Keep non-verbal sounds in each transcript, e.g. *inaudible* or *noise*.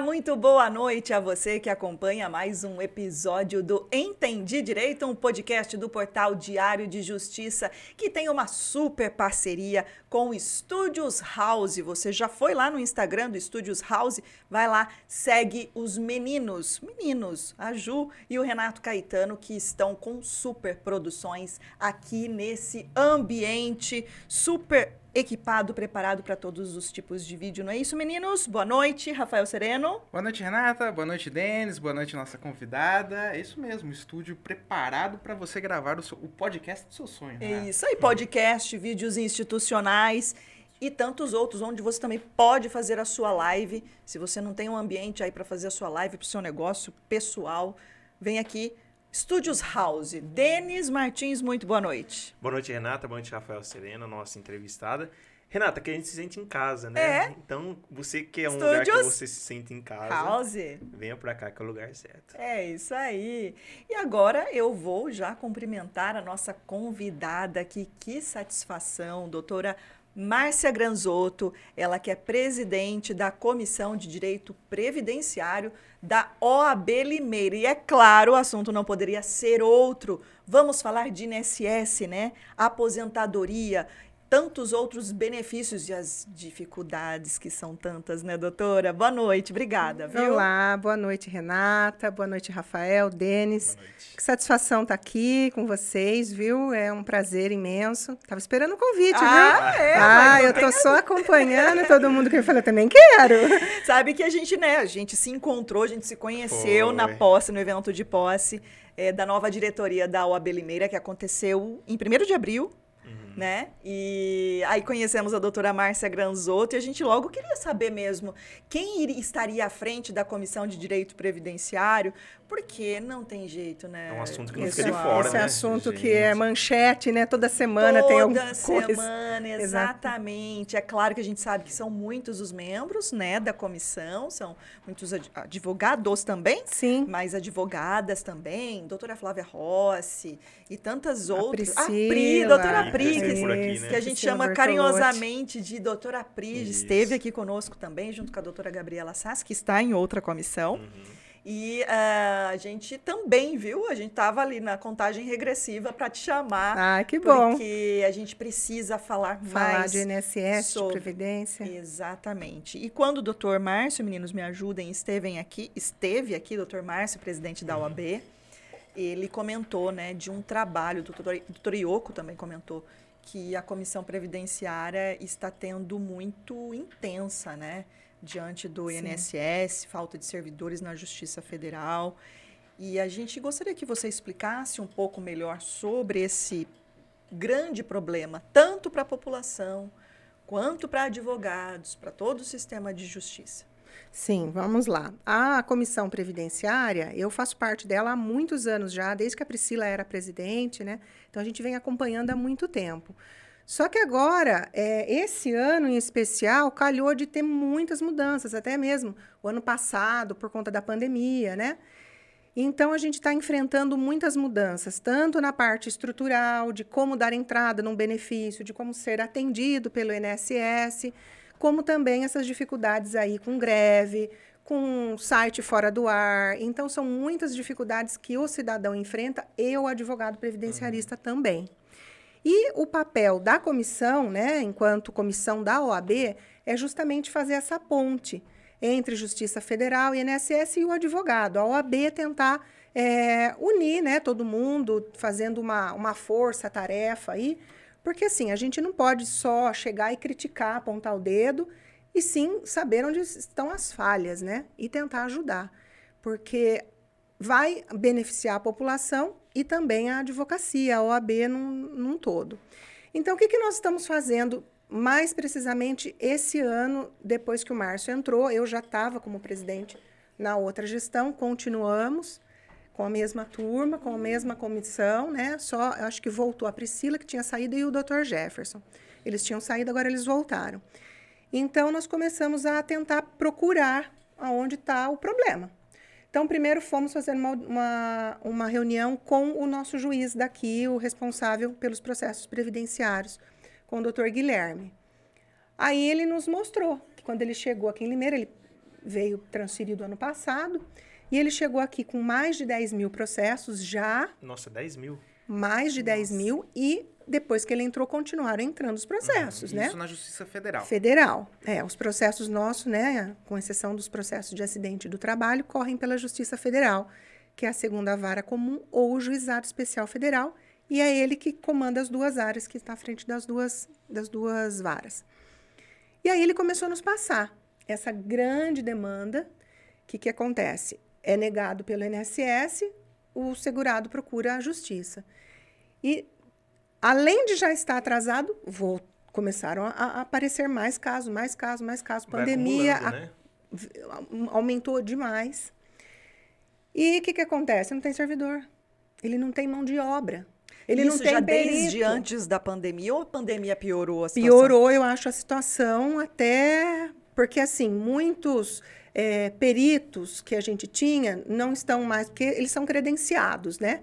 Muito boa noite a você que acompanha mais um episódio do Entendi Direito, um podcast do portal Diário de Justiça que tem uma super parceria com o Estúdios House. Você já foi lá no Instagram do Estúdios House? Vai lá, segue os meninos, meninos, a Ju e o Renato Caetano que estão com super produções aqui nesse ambiente super equipado, preparado para todos os tipos de vídeo, não é isso, meninos? Boa noite, Rafael Sereno. Boa noite, Renata. Boa noite, Denis. Boa noite, nossa convidada. É isso mesmo, estúdio preparado para você gravar o, seu, o, podcast do seu sonho. É isso aí, podcast, vídeos institucionais e tantos outros, onde você também pode fazer a sua live. Se você não tem um ambiente aí para fazer a sua live para o seu negócio pessoal, vem aqui Estúdios House. Denis Martins, muito boa noite. Boa noite, Renata. Boa noite, Rafael Serena, nossa entrevistada. Renata, que a gente se sente em casa, né? É. Então, você que é um Studios lugar que você se sente em casa. House. Venha pra cá, que é o lugar certo. É isso aí. E agora eu vou já cumprimentar a nossa convidada aqui. Que satisfação, doutora Márcia Granzotto, ela que é presidente da Comissão de Direito Previdenciário da OAB Limeira. E é claro, o assunto não poderia ser outro. Vamos falar de INSS, né? Aposentadoria tantos outros benefícios e as dificuldades que são tantas, né, doutora? Boa noite, obrigada, viu? Olá, boa noite, Renata, boa noite, Rafael, Denis. Que satisfação estar tá aqui com vocês, viu? É um prazer imenso. Tava esperando o convite, ah, viu? É, ah, eu tô só acompanhando todo mundo que eu falei, eu também quero. *laughs* Sabe que a gente, né, a gente se encontrou, a gente se conheceu Foi. na posse, no evento de posse é, da nova diretoria da OAB Limeira, que aconteceu em 1 de abril né? E aí conhecemos a doutora Márcia Granzotto e a gente logo queria saber mesmo quem estaria à frente da Comissão de Direito Previdenciário, porque não tem jeito, né? É um assunto que não fica de fora, Esse né? assunto gente. que é manchete, né? Toda semana Toda tem alguma coisa. Toda semana, *laughs* exatamente. É claro que a gente sabe que são muitos os membros, né, da comissão, são muitos advogados também. Sim. Mas advogadas também, doutora Flávia Rossi e tantas a outras. Priscila, a Pri, doutora Pri, que, aqui, né? que a gente Priscila chama Bertolotti. carinhosamente de doutora Pri, Isso. esteve aqui conosco também, junto com a doutora Gabriela Sass, que está em outra comissão. Uhum. E uh, a gente também, viu? A gente estava ali na contagem regressiva para te chamar. Ah, que bom. Porque a gente precisa falar, Falar mais de INSS, sobre- de Previdência. Exatamente. E quando o doutor Márcio, meninos, me ajudem, esteve aqui, esteve aqui, doutor Márcio, presidente da OAB, ele comentou, né, de um trabalho, o doutor, doutor Ioco também comentou, que a comissão previdenciária está tendo muito intensa, né, diante do Sim. INSS, falta de servidores na Justiça Federal. E a gente gostaria que você explicasse um pouco melhor sobre esse grande problema, tanto para a população quanto para advogados, para todo o sistema de justiça. Sim, vamos lá. A comissão previdenciária, eu faço parte dela há muitos anos já, desde que a Priscila era presidente, né? Então a gente vem acompanhando há muito tempo. Só que agora, é, esse ano em especial, calhou de ter muitas mudanças, até mesmo o ano passado, por conta da pandemia, né? Então, a gente está enfrentando muitas mudanças, tanto na parte estrutural, de como dar entrada num benefício, de como ser atendido pelo INSS, como também essas dificuldades aí com greve, com site fora do ar. Então, são muitas dificuldades que o cidadão enfrenta e o advogado previdenciarista também. E o papel da comissão, né, enquanto comissão da OAB, é justamente fazer essa ponte entre Justiça Federal e INSS e o advogado. A OAB tentar é, unir né, todo mundo, fazendo uma, uma força-tarefa aí, porque assim, a gente não pode só chegar e criticar, apontar o dedo, e sim saber onde estão as falhas, né? E tentar ajudar. Porque vai beneficiar a população e também a advocacia, a OAB num, num todo. Então, o que, que nós estamos fazendo mais precisamente esse ano, depois que o Márcio entrou? Eu já estava como presidente na outra gestão, continuamos com a mesma turma, com a mesma comissão, né? Só, acho que voltou a Priscila, que tinha saído, e o Dr. Jefferson. Eles tinham saído, agora eles voltaram. Então, nós começamos a tentar procurar aonde está o problema. Então, primeiro fomos fazer uma, uma, uma reunião com o nosso juiz daqui, o responsável pelos processos previdenciários, com o doutor Guilherme. Aí ele nos mostrou que quando ele chegou aqui em Limeira, ele veio transferido ano passado. E ele chegou aqui com mais de 10 mil processos já, Nossa, 10 mil. Mais de 10 mil, e depois que ele entrou, continuaram entrando os processos, né? Isso na Justiça Federal. Federal. É, os processos nossos, né, com exceção dos processos de acidente do trabalho, correm pela Justiça Federal, que é a segunda vara comum ou o Juizado Especial Federal, e é ele que comanda as duas áreas, que está à frente das duas, das duas varas. E aí ele começou a nos passar essa grande demanda. O que, que acontece? É negado pelo INSS, o segurado procura a justiça. E, além de já estar atrasado, vou, começaram a, a aparecer mais casos, mais casos, mais casos. Pandemia acumulando, a- né? aumentou demais. E o que, que acontece? Não tem servidor. Ele não tem mão de obra. Ele Isso não tem já perito. desde antes da pandemia ou a pandemia piorou a situação? Piorou, eu acho, a situação até porque, assim, muitos é, peritos que a gente tinha não estão mais, porque eles são credenciados, né?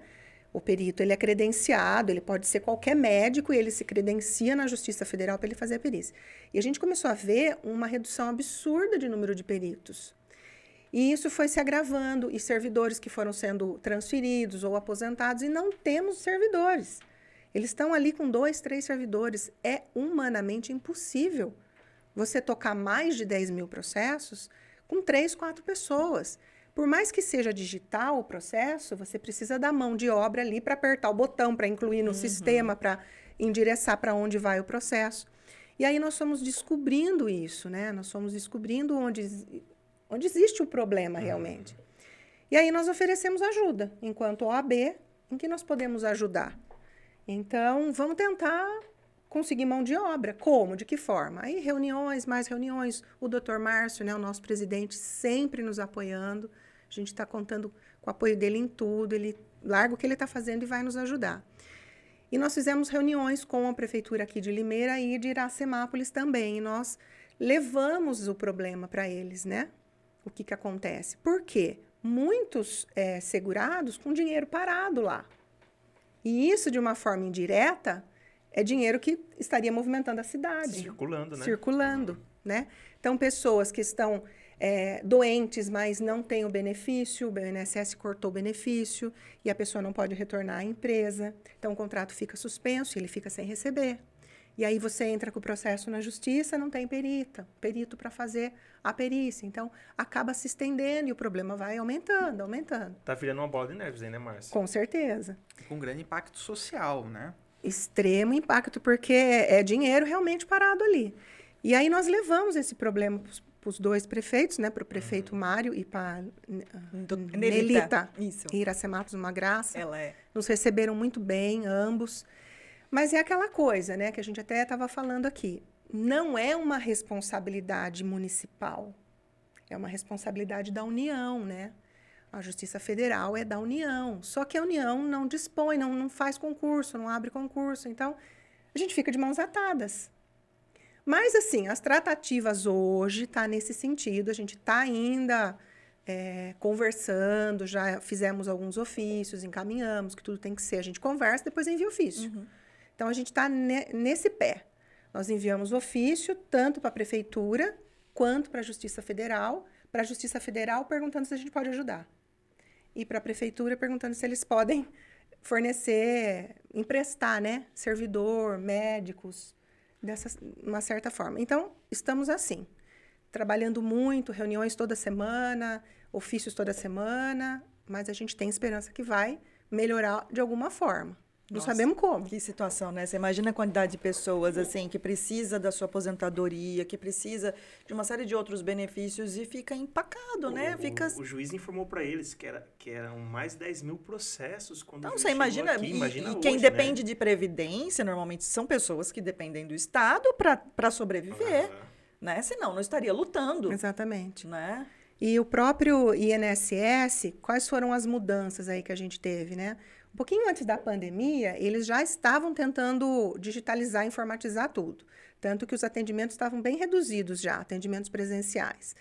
O perito, ele é credenciado, ele pode ser qualquer médico e ele se credencia na Justiça Federal para ele fazer a perícia. E a gente começou a ver uma redução absurda de número de peritos. E isso foi se agravando, e servidores que foram sendo transferidos ou aposentados, e não temos servidores. Eles estão ali com dois, três servidores. É humanamente impossível você tocar mais de 10 mil processos com três, quatro pessoas. Por mais que seja digital o processo, você precisa da mão de obra ali para apertar o botão, para incluir no sistema, para endereçar para onde vai o processo. E aí nós fomos descobrindo isso, né? Nós fomos descobrindo onde, onde existe o problema realmente. E aí nós oferecemos ajuda, enquanto OAB, em que nós podemos ajudar. Então, vamos tentar conseguir mão de obra. Como? De que forma? Aí, reuniões, mais reuniões. O doutor Márcio, né, o nosso presidente, sempre nos apoiando. A gente está contando com o apoio dele em tudo. Ele larga o que ele está fazendo e vai nos ajudar. E nós fizemos reuniões com a prefeitura aqui de Limeira e de Iracemápolis também. E nós levamos o problema para eles, né? O que, que acontece? Por quê? Muitos eh, segurados com dinheiro parado lá. E isso, de uma forma indireta, é dinheiro que estaria movimentando a cidade Circulando, né? circulando, né? Então, pessoas que estão é, doentes, mas não têm o benefício, o INSS cortou o benefício e a pessoa não pode retornar à empresa. Então, o contrato fica suspenso e ele fica sem receber. E aí você entra com o processo na justiça, não tem perita, perito para fazer a perícia. Então, acaba se estendendo e o problema vai aumentando, aumentando. Tá virando uma bola de neves aí, né, Márcia? Com certeza. Com grande impacto social, né? Extremo impacto, porque é dinheiro realmente parado ali. E aí nós levamos esse problema para os dois prefeitos, né? Para o prefeito Mário e para Do- Nelita. Isso. Iracematos, uma graça. Ela é. Nos receberam muito bem, ambos. Mas é aquela coisa, né? Que a gente até estava falando aqui. Não é uma responsabilidade municipal. É uma responsabilidade da União, né? A Justiça Federal é da União. Só que a União não dispõe, não, não faz concurso, não abre concurso. Então, a gente fica de mãos atadas. Mas, assim, as tratativas hoje tá nesse sentido. A gente está ainda é, conversando, já fizemos alguns ofícios, encaminhamos, que tudo tem que ser. A gente conversa, depois envia ofício. Então, a gente está nesse pé. Nós enviamos ofício tanto para a Prefeitura quanto para a Justiça Federal. Para a Justiça Federal, perguntando se a gente pode ajudar. E para a Prefeitura, perguntando se eles podem fornecer, emprestar, né? Servidor, médicos, dessa uma certa forma. Então, estamos assim, trabalhando muito, reuniões toda semana, ofícios toda semana, mas a gente tem esperança que vai melhorar de alguma forma. Não Nossa. sabemos como. Que situação, né? Você imagina a quantidade de pessoas, assim, que precisa da sua aposentadoria, que precisa de uma série de outros benefícios e fica empacado, né? O- Fica... O, o juiz informou pra eles que, era, que eram mais 10 mil processos quando Então, você imagina, aqui. e, Imagina e hoje, quem né? depende de previdência, normalmente são pessoas que dependem do Estado para sobreviver, Ah, né? Senão não estaria lutando, Exatamente. né? E o próprio INSS, quais foram as mudanças aí que a gente teve, né? Um pouquinho antes da pandemia, eles já estavam tentando digitalizar, informatizar tudo. Tanto que os atendimentos estavam bem reduzidos já, atendimentos presenciais.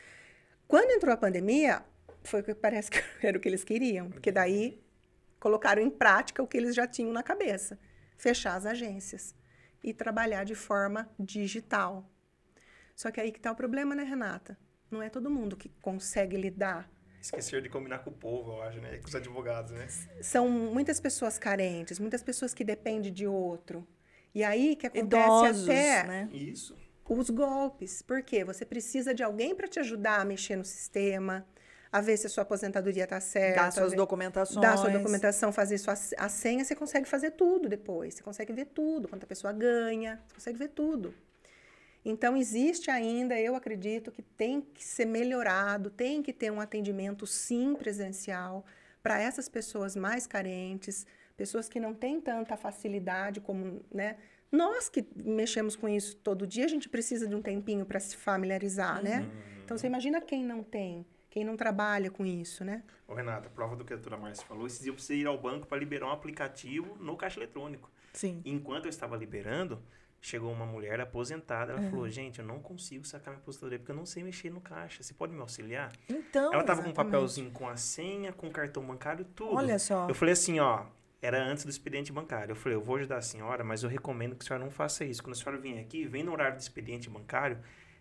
Quando entrou a pandemia, foi que parece que *laughs* era o que eles queriam, porque daí colocaram em prática o que eles já tinham na cabeça: fechar as agências e trabalhar de forma digital. Só que aí que está o problema, né, Renata? não é todo mundo que consegue lidar. Esquecer de combinar com o povo, eu acho, né? Com os advogados, né? São muitas pessoas carentes, muitas pessoas que dependem de outro. E aí que acontece Idosos, até né? Isso. os golpes. Por quê? Você precisa de alguém para te ajudar a mexer no sistema, a ver se a sua aposentadoria está certa. Dar suas ver- documentações. Dar sua documentação, fazer sua a senha, você consegue fazer tudo depois. Você consegue ver tudo, quanto a pessoa ganha, você consegue ver tudo. Então, existe ainda, eu acredito, que tem que ser melhorado, tem que ter um atendimento, sim, presencial, para essas pessoas mais carentes, pessoas que não têm tanta facilidade como, né? Nós que mexemos com isso todo dia, a gente precisa de um tempinho para se familiarizar, né? Então, você imagina quem não tem, quem não trabalha com isso, né? Ô, Renata, prova do que a doutora Márcia falou, esses dias eu precisei ir ao banco para liberar um aplicativo no caixa eletrônico. Sim. Enquanto eu estava liberando, chegou uma mulher aposentada. Ela falou: Gente, eu não consigo sacar minha aposentadoria porque eu não sei mexer no caixa. Você pode me auxiliar? Então, ela tava com um exatamente. papelzinho com a senha, com o cartão bancário, tudo. olha só. Eu falei assim: Ó, era antes do expediente bancário. Eu falei: Eu vou ajudar a senhora, mas eu recomendo que a senhora não faça isso. Quando a senhora vier aqui, vem no horário do expediente bancário,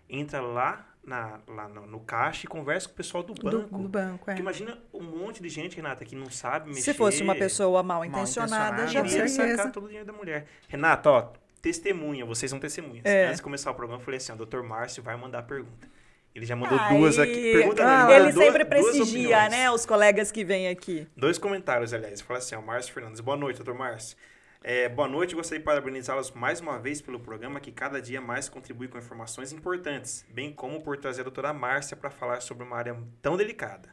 entra lá, na, lá no, no caixa e conversa com o pessoal do Do, banco. do banco, é. Imagina um monte de gente, Renata, que não sabe mexer. Se fosse uma pessoa mal intencionada, intencionada, já certeza. sacar todo o dinheiro da mulher. Renata, ó, testemunha, vocês são testemunhas. É. Antes de começar o programa, eu falei assim, ó, doutor Márcio vai mandar a pergunta. Ele já mandou Aí, duas aqui. Pergunta não, ah, mandou ele duas- sempre prestigia, né, os colegas que vêm aqui. Dois comentários, aliás. Fala assim, ó, Márcio Fernandes. Boa noite, doutor Márcio. É, boa noite, gostaria de parabenizá-los mais uma vez pelo programa que cada dia mais contribui com informações importantes, bem como por trazer a doutora Márcia para falar sobre uma área tão delicada.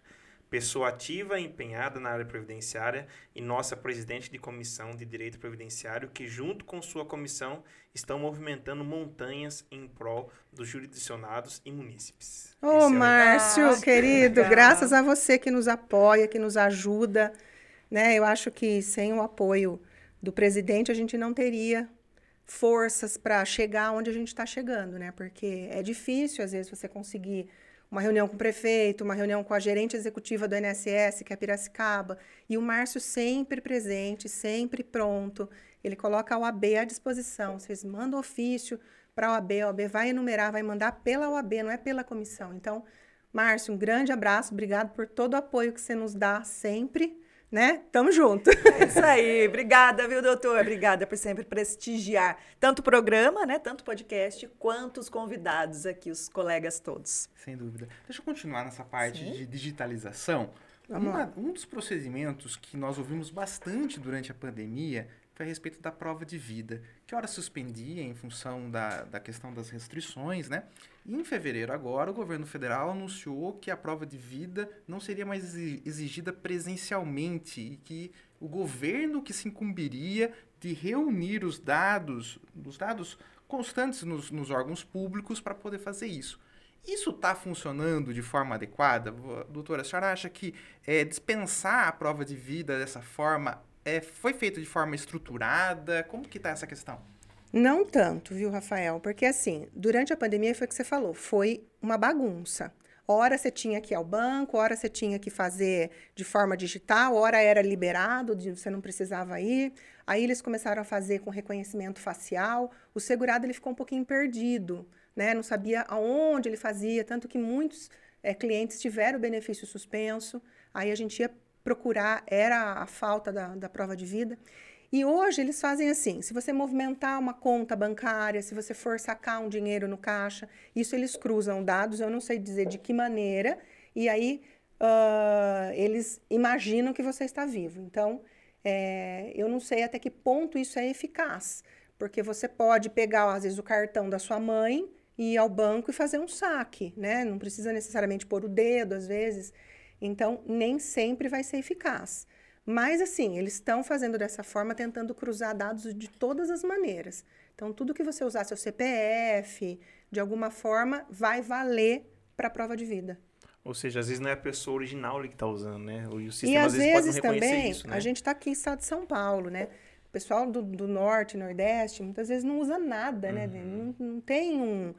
Pessoa ativa e empenhada na área previdenciária e nossa presidente de comissão de direito previdenciário que, junto com sua comissão, estão movimentando montanhas em prol dos jurisdicionados e munícipes. Ô, é o Márcio, que querido, graças a você que nos apoia, que nos ajuda, né? Eu acho que sem o apoio do presidente a gente não teria forças para chegar onde a gente está chegando, né? Porque é difícil às vezes você conseguir uma reunião com o prefeito, uma reunião com a gerente executiva do INSS, que é Piracicaba, e o Márcio sempre presente, sempre pronto. Ele coloca a OAB à disposição. Vocês mandam ofício para a OAB, a OAB vai enumerar, vai mandar pela OAB, não é pela comissão. Então, Márcio, um grande abraço, obrigado por todo o apoio que você nos dá sempre, né? Tamo junto. É isso aí. Obrigada, viu, doutor? Obrigada por sempre prestigiar tanto o programa, né, tanto o podcast, quanto os convidados aqui, os colegas todos. Sem dúvida. Deixa eu continuar nessa parte Sim. de digitalização. Vamos Uma- lá. um dos procedimentos que nós ouvimos bastante durante a pandemia foi a respeito da prova de vida, que ora suspendia em função da, da questão das restrições, né? Em fevereiro agora, o governo federal anunciou que a prova de vida não seria mais exi- exigida presencialmente e que o governo que se incumbiria de reunir os dados, os dados constantes nos, nos órgãos públicos para poder fazer isso. Isso está funcionando de forma adequada? Doutora, a senhora acha que é, dispensar a prova de vida dessa forma é, foi feito de forma estruturada? Como que está essa questão? Não tanto, viu, Rafael? Porque assim, durante a pandemia foi o que você falou, foi uma bagunça. Hora você tinha que ir ao banco, hora você tinha que fazer de forma digital, hora era liberado, você não precisava ir. Aí eles começaram a fazer com reconhecimento facial. O segurado ele ficou um pouquinho perdido, né? Não sabia aonde ele fazia, tanto que muitos eh, clientes tiveram o benefício suspenso. Aí a gente ia procurar, era a falta da, da prova de vida. E hoje eles fazem assim: se você movimentar uma conta bancária, se você for sacar um dinheiro no caixa, isso eles cruzam dados, eu não sei dizer de que maneira, e aí ah, eles imaginam que você está vivo. Então, é, eu não sei até que ponto isso é eficaz, porque você pode pegar, às vezes, o cartão da sua mãe e ir ao banco e fazer um saque, né? Não precisa necessariamente pôr o dedo, às vezes. Então, nem sempre vai ser eficaz. Mas, assim, eles estão fazendo dessa forma, tentando cruzar dados de todas as maneiras. Então, tudo que você usar seu CPF, de alguma forma, vai valer para a prova de vida. Ou seja, às vezes não é a pessoa original que está usando, né? O, o E sistema às às vezes, pode vezes também, isso, né? a gente está aqui em estado de São Paulo, né? O pessoal do, do norte, nordeste, muitas vezes não usa nada, né? Uhum. Não, não tem um,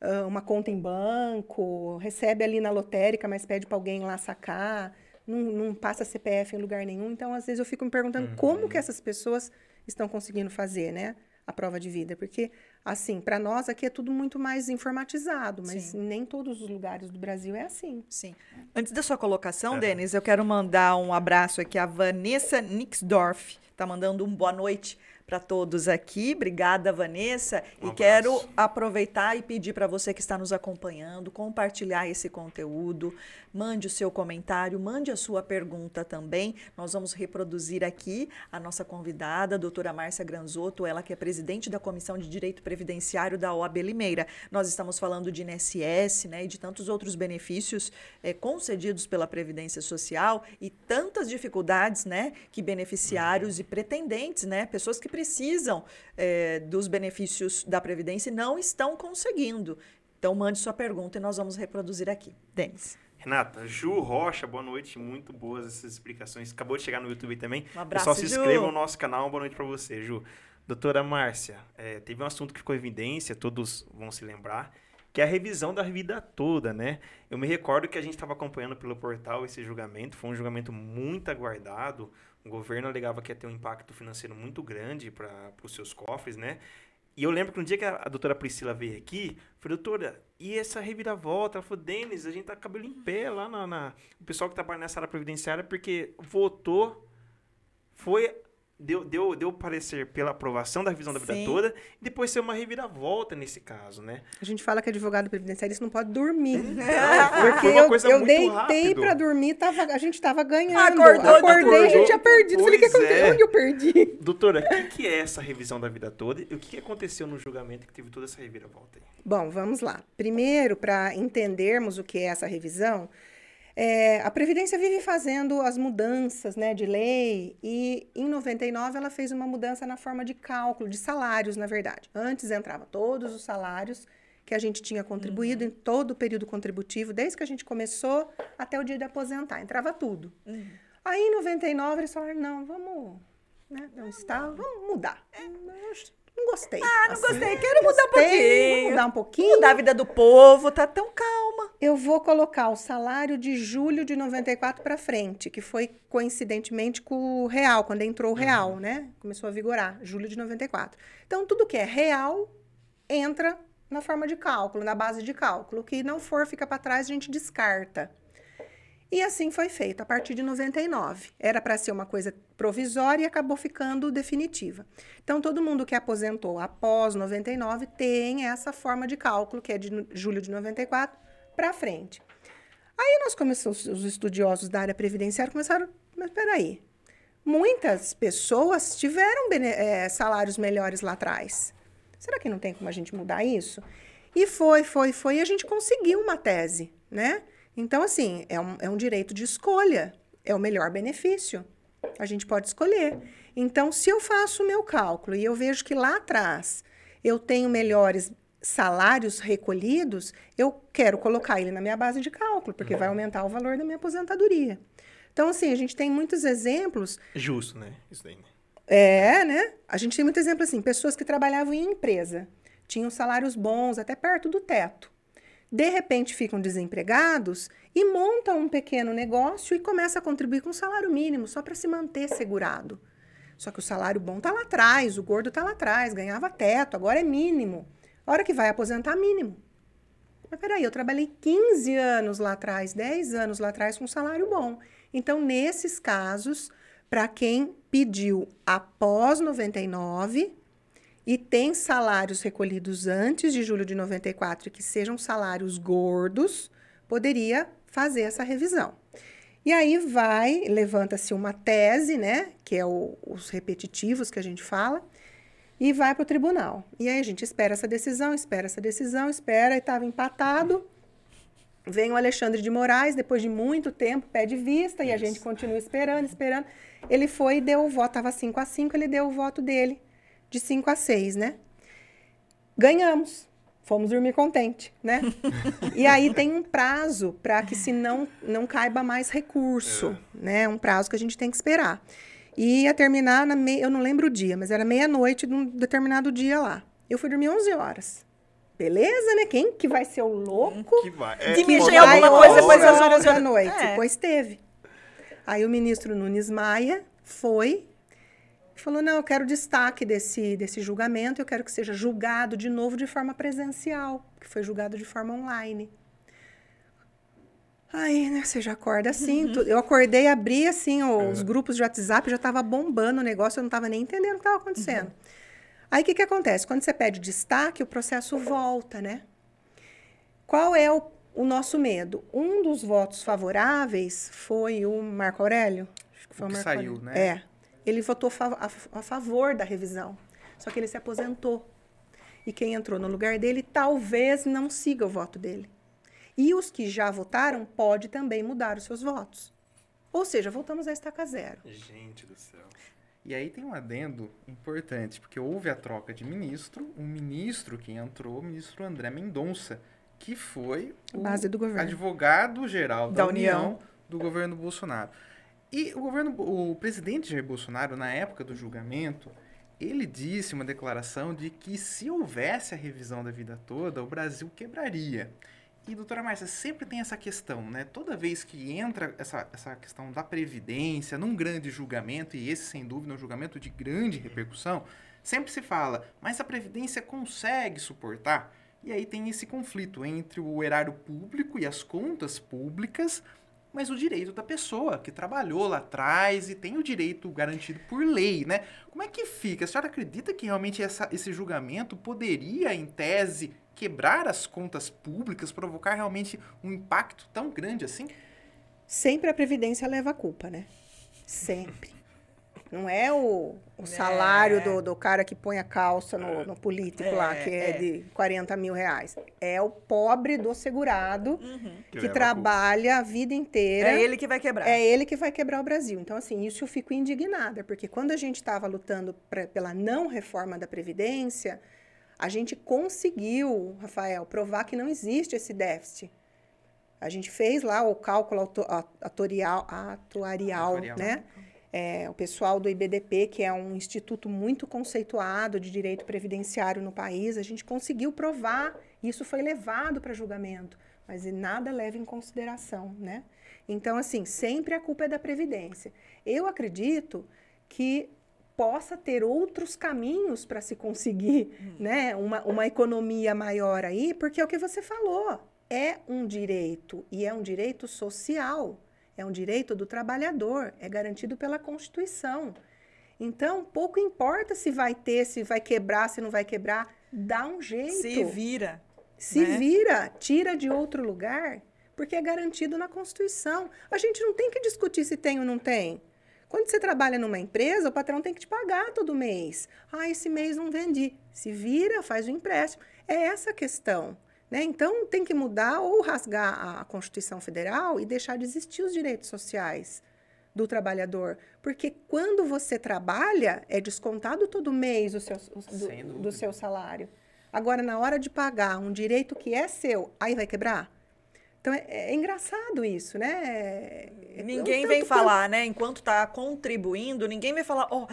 ah, uma conta em banco, recebe ali na lotérica, mas pede para alguém lá sacar, não, não passa CPF em lugar nenhum. Então, às vezes eu fico me perguntando Uhum. como que essas pessoas estão conseguindo fazer, né? a prova de vida, porque assim, para nós aqui é tudo muito mais informatizado, mas Sim. nem todos os lugares do Brasil é assim. Sim. Antes da sua colocação, É. Denis, eu quero mandar um abraço aqui a Vanessa Nixdorf. Tá mandando um boa noite para todos aqui. Obrigada, Vanessa. Um e quero aproveitar e pedir para você que está nos acompanhando compartilhar esse conteúdo. Mande o seu comentário, mande a sua pergunta também. Nós vamos reproduzir aqui a nossa convidada, a doutora Márcia Granzotto, ela que é presidente da Comissão de Direito Previdenciário da OAB Limeira. Nós estamos falando de INSS né, e de tantos outros benefícios eh, concedidos pela Previdência Social e tantas dificuldades né, que beneficiários e pretendentes, né, pessoas que precisam eh, dos benefícios da Previdência e não estão conseguindo. Então, mande sua pergunta e nós vamos reproduzir aqui. Denis. Renata, Ju Rocha, boa noite. Muito boas essas explicações. Acabou de chegar no YouTube também. Um abraço, Pessoal, se Ju. inscreva no nosso canal. Boa noite para você, Ju. Doutora Márcia, é, teve um assunto que ficou em evidência, todos vão se lembrar, que é a revisão da vida toda, né? Eu me recordo que a gente estava acompanhando pelo portal esse julgamento, foi um julgamento muito aguardado. O governo alegava que ia ter um impacto financeiro muito grande para os seus cofres, né? E eu lembro que no dia que a, a doutora Priscila veio aqui, eu falei, doutora, e essa reviravolta? Ela falou, Denis, a gente tá com cabelo em pé lá na, na- O pessoal que trabalha nessa área previdenciária, porque votou, foi, deu, deu, deu parecer pela aprovação da revisão da vida Sim. toda, e depois ser uma reviravolta nesse caso, né? A gente fala que advogado previdenciarista não pode dormir. *laughs* Foi Porque uma eu, coisa eu deitei pra dormir, tava, a gente tava ganhando. Acordou, Acordei, a gente acordou. tinha perdido. Falei, o que aconteceu? é. Onde eu perdi? Doutora, o que, que é essa revisão da vida toda e o que, que aconteceu no julgamento que teve toda essa reviravolta aí? Bom, vamos lá. Primeiro, para entendermos o que é essa revisão, é, a Previdência vive fazendo as mudanças né, de lei e em 99 ela fez uma mudança na forma de cálculo, de salários, na verdade. Antes entrava todos os salários que a gente tinha contribuído em todo o período contributivo, desde que a gente começou até o dia de aposentar, entrava tudo. Aí em 99 eles falaram, não, vamos, né, não está, vamos mudar. Eu não gostei. Ah, não assim. gostei, quero mudar um Gostei, pouquinho. Mudar um pouquinho. Mudar a vida do povo, tá tão calma. Eu vou colocar o salário de julho de 94 para frente, que foi coincidentemente com o real, quando entrou o real, né? Começou a vigorar, julho de 94. Então, tudo que é real entra na forma de cálculo, na base de cálculo. O que não for, fica para trás, a gente descarta. E assim foi feito, a partir de 99. Era para ser uma coisa provisória e acabou ficando definitiva. Então, todo mundo que aposentou após 99 tem essa forma de cálculo, que é de julho de 94 para frente. Aí nós começamos, os estudiosos da área previdenciária começaram, mas peraí, muitas pessoas tiveram eh, salários melhores lá atrás. Será que não tem como a gente mudar isso? E foi, foi, foi, e a gente conseguiu uma tese, né? Então, assim, é um, é um direito de escolha, é o melhor benefício. A gente pode escolher. Então, se eu faço o meu cálculo e eu vejo que lá atrás eu tenho melhores salários recolhidos, eu quero colocar ele na minha base de cálculo, porque vai aumentar o valor da minha aposentadoria. Então, assim, a gente tem muitos exemplos Justo, né? Isso daí, né? é, né? A gente tem muito exemplo assim, pessoas que trabalhavam em empresa, tinham salários bons, até perto do teto. De repente ficam desempregados e montam um pequeno negócio e começam a contribuir com salário mínimo, só para se manter segurado. Só que o salário bom tá lá atrás, o gordo tá lá atrás, ganhava teto, agora é mínimo. A hora que vai aposentar, mínimo. Mas peraí, eu trabalhei 15 anos lá atrás, 10 anos lá atrás com salário bom. Então, nesses casos, para quem pediu após 99 e tem salários recolhidos antes de julho de 94 e que sejam salários gordos, poderia fazer essa revisão. E aí vai, levanta-se uma tese, né, que é o- os repetitivos que a gente fala, e vai para o tribunal. E aí a gente espera essa decisão, espera essa decisão, espera, e estava empatado. Vem o Alexandre de Moraes, depois de muito tempo, pede vista, e a gente continua esperando, esperando. Ele foi e deu o voto, estava 5 a 5 ele deu o voto dele, de 5 a 6, né? Ganhamos. Fomos dormir contente, né? *laughs* e aí tem um prazo para que se não, não caiba mais recurso, né? Um prazo que a gente tem que esperar. E ia terminar na meia, eu não lembro o dia, mas era meia-noite de um determinado dia lá. Eu fui dormir 11 horas. Beleza, né? Quem que vai ser o louco? Que vai. Que é, mexer em vai alguma uma coisa depois das horas 11 da horas. noite. É. Pois teve. Aí o ministro Nunes Maia foi falou: não, eu quero destaque desse, desse julgamento, eu quero que seja julgado de novo de forma presencial, que foi julgado de forma online. Aí, né, você já acorda assim. tu- Eu acordei, abri assim os grupos de WhatsApp, já estava bombando o negócio, eu não estava nem entendendo o que estava acontecendo. Aí o que, que acontece? Quando você pede destaque, o processo volta, né? Qual é o, o nosso medo? Um dos votos favoráveis foi o Marco Aurélio. Acho que foi O o, que Marco saiu, Aurélio. né? É. Ele votou a, favor da revisão. Só que ele se aposentou. E quem entrou no lugar dele talvez não siga o voto dele. E os que já votaram pode também mudar os seus votos. Ou seja, voltamos a estaca zero. Gente do céu. E aí tem um adendo importante, porque houve a troca de ministro, um ministro que entrou, o ministro André Mendonça, que foi o advogado-geral da, Da União. União do governo Bolsonaro. E o governo, o presidente Jair Bolsonaro, na época do julgamento, ele disse uma declaração de que se houvesse a revisão da vida toda, o Brasil quebraria. E, doutora Márcia, sempre tem essa questão, né? Toda vez que entra essa, essa questão da Previdência num grande julgamento, e esse, sem dúvida, é um julgamento de grande repercussão, sempre se fala, mas a Previdência consegue suportar? E aí tem esse conflito entre o erário público e as contas públicas, mas o direito da pessoa que trabalhou lá atrás e tem o direito garantido por lei, né? Como é que fica? A senhora acredita que realmente essa- esse julgamento poderia, em tese, quebrar as contas públicas, provocar realmente um impacto tão grande assim? Sempre a Previdência leva a culpa, né? Sempre. Não é o, o salário É. do, do cara que põe a calça no, no político lá, É, que é, é. de 40 mil reais. É o pobre do segurado que, leva a trabalha a vida inteira. É ele que vai quebrar. É ele que vai quebrar o Brasil. Então, assim, isso eu fico indignada, porque quando a gente estava lutando pra- pela não reforma da Previdência, a gente conseguiu, Rafael, provar que não existe esse déficit. A gente fez lá o cálculo a- atorial- atuarial, Atuarial. né? É, o pessoal do IBDP, que é um instituto muito conceituado de direito previdenciário no país, a gente conseguiu provar, isso foi levado para julgamento, mas nada leva em consideração, né? Então, assim, sempre a culpa é da Previdência. Eu acredito que possa ter outros caminhos para se conseguir né, uma, uma economia maior aí, porque é o que você falou. É um direito, e é um direito social. É um direito do trabalhador, é garantido pela Constituição. Então, pouco importa se vai ter, se vai quebrar, se não vai quebrar, dá um jeito. Se vira. Se né? vira, tira de outro lugar, porque é garantido na Constituição. A gente não tem que discutir se tem ou não tem. Quando você trabalha numa empresa, o patrão tem que te pagar todo mês. Ah, esse mês não vendi. Se vira, faz o empréstimo. É essa a questão. Né? Então, tem que mudar ou rasgar a- Constituição Federal e deixar de existir os direitos sociais do trabalhador. Porque quando você trabalha, é descontado todo mês o seu, o- do, do seu salário. Agora, na hora de pagar um direito que é seu, aí vai quebrar? Então, é, é engraçado isso, né? É- é Ninguém vem falar, né? Enquanto tá contribuindo, ninguém vem falar, ó, não,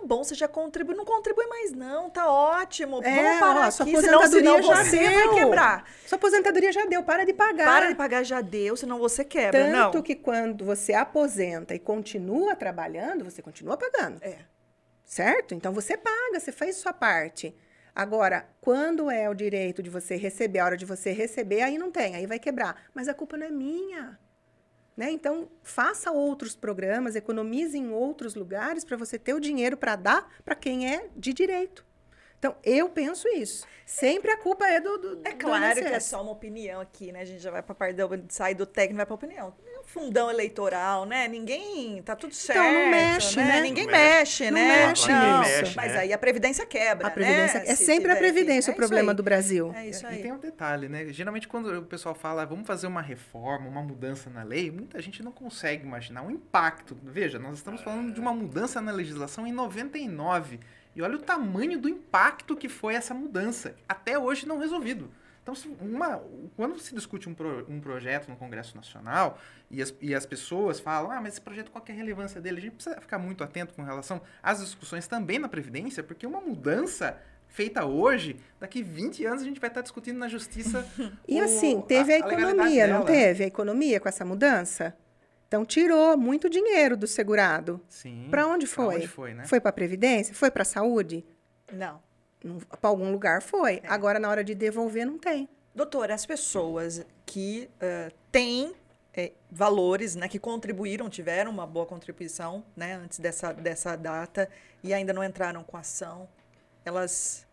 tá bom, você já contribuiu, não contribui mais não, tá ótimo, É, vamos parar ó, sua aqui, senão, senão aposentadoria já você vai deu. quebrar. Sua aposentadoria já deu, para de pagar. Para de pagar, já deu, senão você quebra, Tanto não. que quando você aposenta e continua trabalhando, você continua pagando. É. Certo? Então você paga, você faz sua parte. Agora, quando é o direito de você receber, a hora de você receber, aí não tem, aí vai quebrar. Mas a culpa não é minha. Né? Então, faça outros programas, economize em outros lugares para você ter o dinheiro para dar para quem é de direito. Então, eu penso isso. Sempre a culpa é do. do É do claro que é só uma opinião aqui, né? A gente já vai pra parte da, sai do técnico, vai pra opinião. É um fundão eleitoral, né? Ninguém, tá tudo certo, Então, não mexe, né? Ninguém Não mexe, Não né? mexe Não, nisso. Mas né? aí a previdência quebra, A previdência né? é Se sempre a tiver que- previdência é o problema isso do Brasil. É isso E aí. tem um detalhe, né? Geralmente quando o pessoal fala, vamos fazer uma reforma, uma mudança na lei, muita gente não consegue imaginar o impacto. Veja, nós estamos falando de uma mudança na legislação em 99. E olha o tamanho do impacto que foi essa mudança. Até hoje não resolvido. Então, se uma, quando se discute um, pro- um projeto no Congresso Nacional e as, e as pessoas falam, ah, mas esse projeto, qual que é a relevância dele? A gente precisa ficar muito atento com relação às discussões também na Previdência, porque uma mudança feita hoje, daqui 20 anos a gente vai estar discutindo na Justiça *laughs* E o- assim, teve a, legalidade economia, não dela. teve a economia com essa mudança? Então tirou muito dinheiro do segurado. Sim. Para onde Pra foi? onde foi, né? Foi para previdência? Foi para saúde? Não. Para algum lugar foi. É. Agora na hora de devolver não tem. Doutora, as pessoas que eh, têm eh, valores, né, que contribuíram, tiveram uma boa contribuição, né, antes dessa, dessa data e ainda não entraram com ação, elas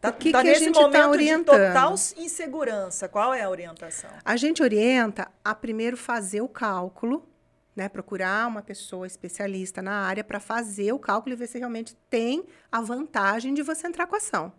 tá, O que tá que a gente tá momento de orientando? total insegurança. Qual é a orientação? A gente orienta a primeiro fazer o cálculo, né? Procurar uma pessoa especialista na área para fazer o cálculo e ver se realmente tem a vantagem de você entrar com a ação.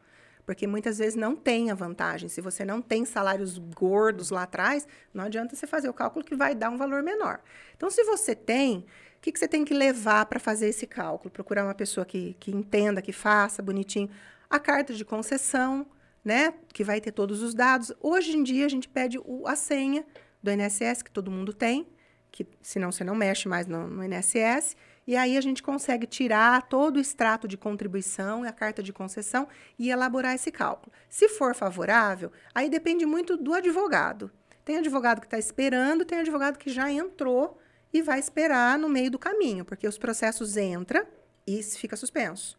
Porque muitas vezes não tem a vantagem. Se você não tem salários gordos lá atrás, não adianta você fazer o cálculo que vai dar um valor menor. Então, se você tem, o que, que você tem que levar para fazer esse cálculo? Procurar uma pessoa que, que entenda, que faça bonitinho. A carta de concessão, né? Que vai ter todos os dados. Hoje em dia, a gente pede o- a senha do INSS, que todo mundo tem, que senão você não mexe mais no, no INSS. E aí a gente consegue tirar todo o extrato de contribuição e a carta de concessão e elaborar esse cálculo. Se for favorável, aí depende muito do advogado. Tem advogado que está esperando, tem advogado que já entrou e vai esperar no meio do caminho, porque os processos entram e fica suspenso.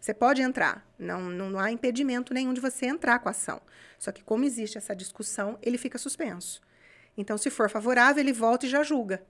Você pode entrar, não, não há impedimento nenhum de você entrar com a ação. Só que, como existe essa discussão, ele fica suspenso. Então, se for favorável, ele volta e já julga.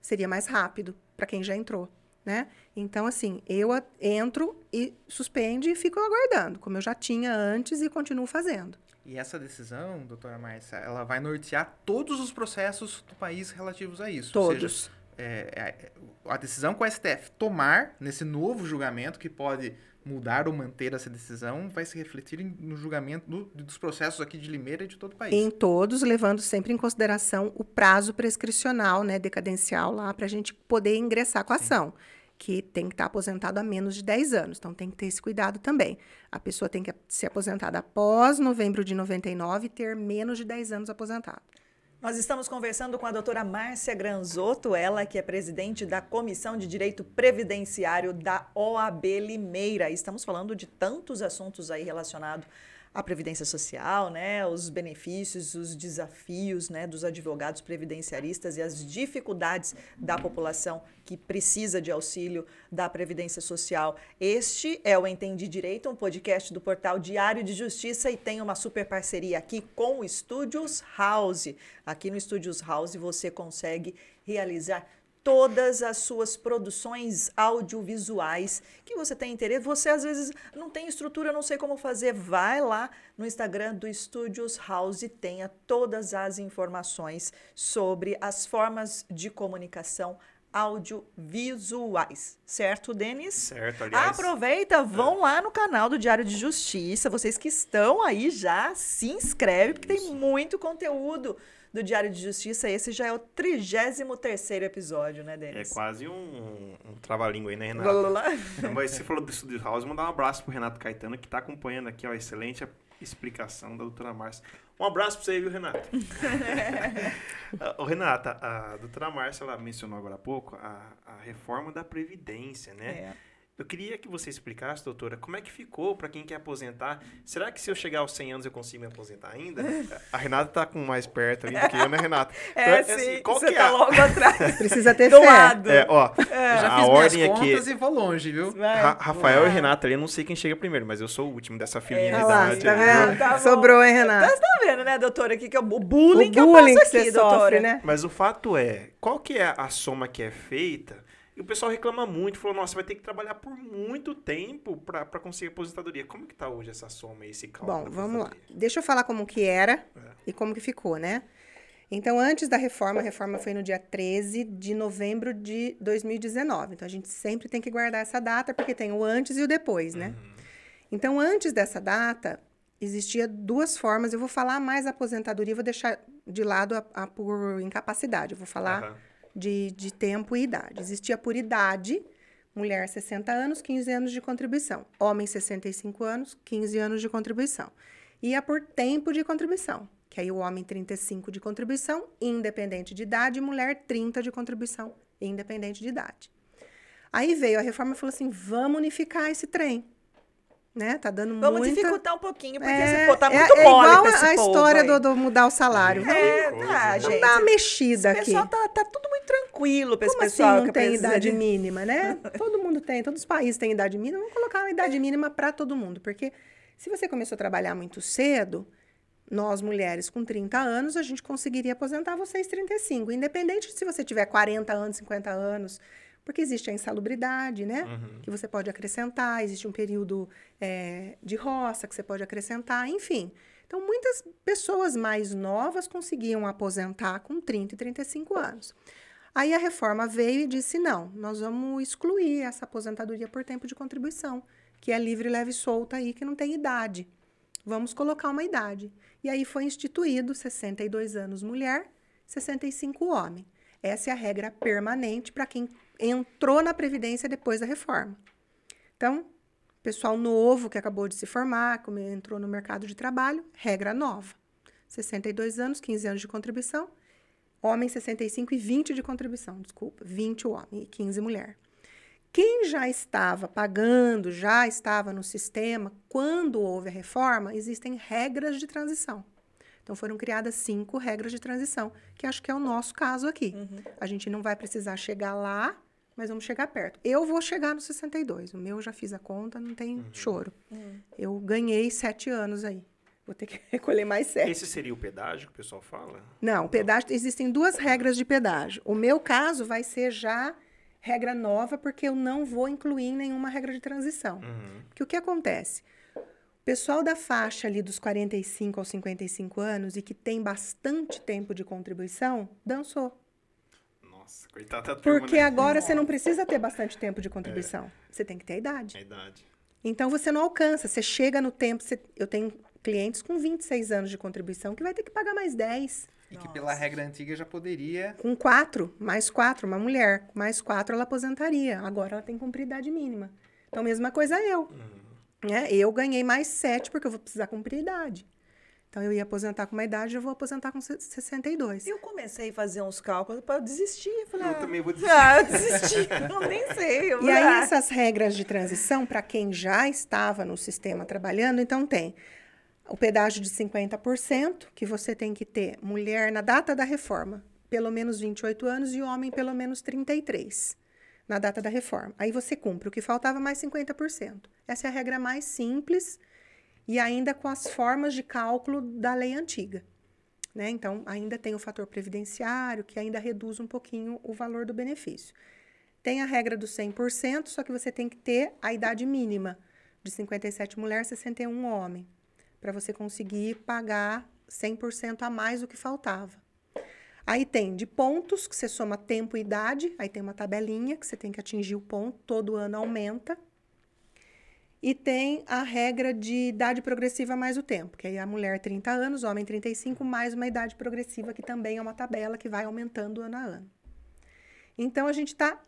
Seria mais rápido para quem já entrou, né? Então, assim, eu entro e suspende e fico aguardando, como eu já tinha antes e continuo fazendo. E essa decisão, doutora Márcia, ela vai nortear todos os processos do país relativos a isso. Ou seja, Todos. é, é, a decisão que o STF tomar nesse novo julgamento, que pode mudar ou manter essa decisão, vai se refletir no julgamento do- dos processos aqui de Limeira e de todo o país. Em todos, levando sempre em consideração o prazo prescricional, né, decadencial lá, para a gente poder ingressar com a ação, que tem que estar aposentado há menos de 10 anos. Então, tem que ter esse cuidado também. A pessoa tem que ser aposentada após novembro de 99 e ter menos de 10 anos aposentado. Nós estamos conversando com a doutora Márcia Granzotto, ela que é presidente da Comissão de Direito Previdenciário da OAB Limeira. Estamos falando de tantos assuntos aí relacionados à previdência social, né, os benefícios, os desafios, né, dos advogados previdenciaristas e as dificuldades da população que precisa de auxílio da previdência social. Este é o Entendi Direito, um podcast do portal Diário de Justiça e tem uma super parceria aqui com o Studios House. Aqui no Studios House você consegue realizar todas as suas produções audiovisuais que você tem interesse. Você às vezes não tem estrutura, não sei como fazer. Vai lá no Instagram do Studios House e tenha todas as informações sobre as formas de comunicação audiovisuais. Certo, Denis? Certo, aliás. Aproveita, vão lá no canal do Diário de Justiça. Vocês que estão aí já se inscreve, porque tem muito conteúdo do Diário de Justiça. Esse já é o 33 episódio, né, É Denis? quase um, um trava-língua aí, né, Renato? lá. Mas você falou do Studio House, mandar um abraço pro Renato Caetano, que tá acompanhando aqui, ó, excelente explicação da doutora Márcia. Um abraço pra você, viu, Renato? *laughs* Ô, Renata, a doutora Márcia, ela mencionou agora há pouco a, a reforma da Previdência, né? É. Eu queria que você explicasse, doutora, como é que ficou para quem quer aposentar? Será que se eu chegar aos 100 anos eu consigo me aposentar ainda? *laughs* A Renata tá com mais perto ali do que eu, né, Renata? É, Então, sim, assim, qual você que é tá a- logo atrás. *laughs* Precisa ter do fé. lado. É, ó, Eu já a fiz ordem minhas aqui... contas e vou longe, viu? Vai. Ra- Rafael Vai. e Renata ali, eu não sei quem chega primeiro, mas eu sou o último dessa filinha É, de idade. tá vendo? Tá. Sobrou, hein, Renato? Você tá vendo, né, doutora, aqui que é o bullying o que eu bullying passo que aqui, você doutora. sofre, né? Mas o fato é, qual que é a soma que é feita? E o pessoal reclama muito, falou, nossa, vai ter que trabalhar por muito tempo para conseguir aposentadoria. Como que tá hoje essa soma, esse cálculo? Bom, vamos lá. Deixa eu falar como que era É. e como que ficou, né? Então, antes da reforma, a reforma foi no dia 13 de novembro de 2019. Então, a gente sempre tem que guardar essa data, porque tem o antes e o depois, né? Uhum. Então, antes dessa data, existia duas formas. Eu vou falar mais aposentadoria, vou deixar de lado a, a por incapacidade. Eu vou falar Aham. De, de tempo e idade. Existia por idade, mulher 60 anos, 15 anos de contribuição. Homem 65 anos, 15 anos de contribuição. E a por tempo de contribuição, que aí o homem 35 de contribuição, independente de idade, mulher 30 de contribuição, independente de idade. Aí veio a reforma e falou assim: vamos unificar esse trem. Né? Tá dando Vamos muita... dificultar um pouquinho, porque É, esse pô tá é- muito é mole igual pra a, esse a história do, do mudar o salário. É, Coisa, tá, né? gente. Vamos dar uma mexida Esse aqui. pessoal tá, tá tudo muito tranquilo. tranquilo para esse Como pessoal assim não que tem idade de- mínima, né? *laughs* todo mundo tem, todos os países têm idade mínima. Vamos colocar uma idade mínima para todo mundo, porque se você começou a trabalhar muito cedo, nós mulheres com 30 anos, a gente conseguiria aposentar vocês 35, independente de se você tiver 40 anos, 50 anos, porque existe a insalubridade, né? Que você pode acrescentar, existe um período eh, de roça que você pode acrescentar, enfim. Então, muitas pessoas mais novas conseguiam aposentar com 30 e 35 anos. Aí a reforma veio e disse: não, nós vamos excluir essa aposentadoria por tempo de contribuição, que é livre, leve e solta aí, que não tem idade. Vamos colocar uma idade. E aí foi instituído 62 anos mulher, 65 homem. Essa é a regra permanente para quem entrou na Previdência depois da reforma. Então, pessoal novo que acabou de se formar, entrou no mercado de trabalho, regra nova. 62 anos, 15 anos de contribuição, homem 65 e 20 de contribuição, desculpa, 20 o homem e 15 mulher. Quem já estava pagando, já estava no sistema, quando houve a reforma, existem regras de transição. Então foram criadas cinco regras de transição, que acho que é o nosso caso aqui. A gente não vai precisar chegar lá, mas vamos chegar perto. Eu vou chegar no 62. O meu eu já fiz a conta, não tem choro. Eu ganhei sete anos aí. Vou ter que *laughs* recolher mais sete. Esse seria o pedágio que o pessoal fala? Não, o pedágio, existem duas regras de pedágio. O meu caso vai ser já regra nova, porque eu não vou incluir em nenhuma regra de transição. Porque o que acontece? Pessoal da faixa ali dos 45 aos 55 anos e que tem bastante tempo de contribuição, dançou. Nossa, coitada da turma, Porque né? agora você não precisa ter bastante tempo de contribuição. Você tem que ter a idade. A idade. Então você não alcança, você chega no tempo. você- eu tenho clientes com 26 anos de contribuição que vai ter que pagar mais 10. E que pela regra antiga já poderia. Com quatro, mais quatro, uma mulher, mais quatro ela aposentaria. Agora ela tem que cumprir idade mínima. Então, mesma coisa eu. Né? Eu ganhei mais sete porque eu vou precisar cumprir idade. Então, eu ia aposentar com uma idade, eu vou aposentar com se- 62. Eu comecei a fazer uns cálculos para desistir. Eu Falei, Eu também vou desistir. Ah, eu desisti. *laughs* Eu nem sei. Eu E aí, essas regras de transição, para quem já estava no sistema trabalhando, então tem o pedágio de 50%, que você tem que ter mulher na data da reforma, pelo menos 28 anos, e homem pelo menos 33 na data da reforma. Aí você cumpre o que faltava mais 50%. Essa é a regra mais simples e ainda com as formas de cálculo da lei antiga. Né? Então, ainda tem o fator previdenciário, que ainda reduz um pouquinho o valor do benefício. Tem a regra do 100%, só que você tem que ter a idade mínima de 57 mulher, 61 homem, para você conseguir pagar 100% a mais do que faltava. Aí tem de pontos, que você soma tempo e idade, aí tem uma tabelinha que você tem que atingir o ponto, todo ano aumenta. E tem a regra de idade progressiva mais o tempo, que aí a mulher 30 anos, homem 35, mais uma idade progressiva, que também é uma tabela que vai aumentando ano a ano. Então, a gente está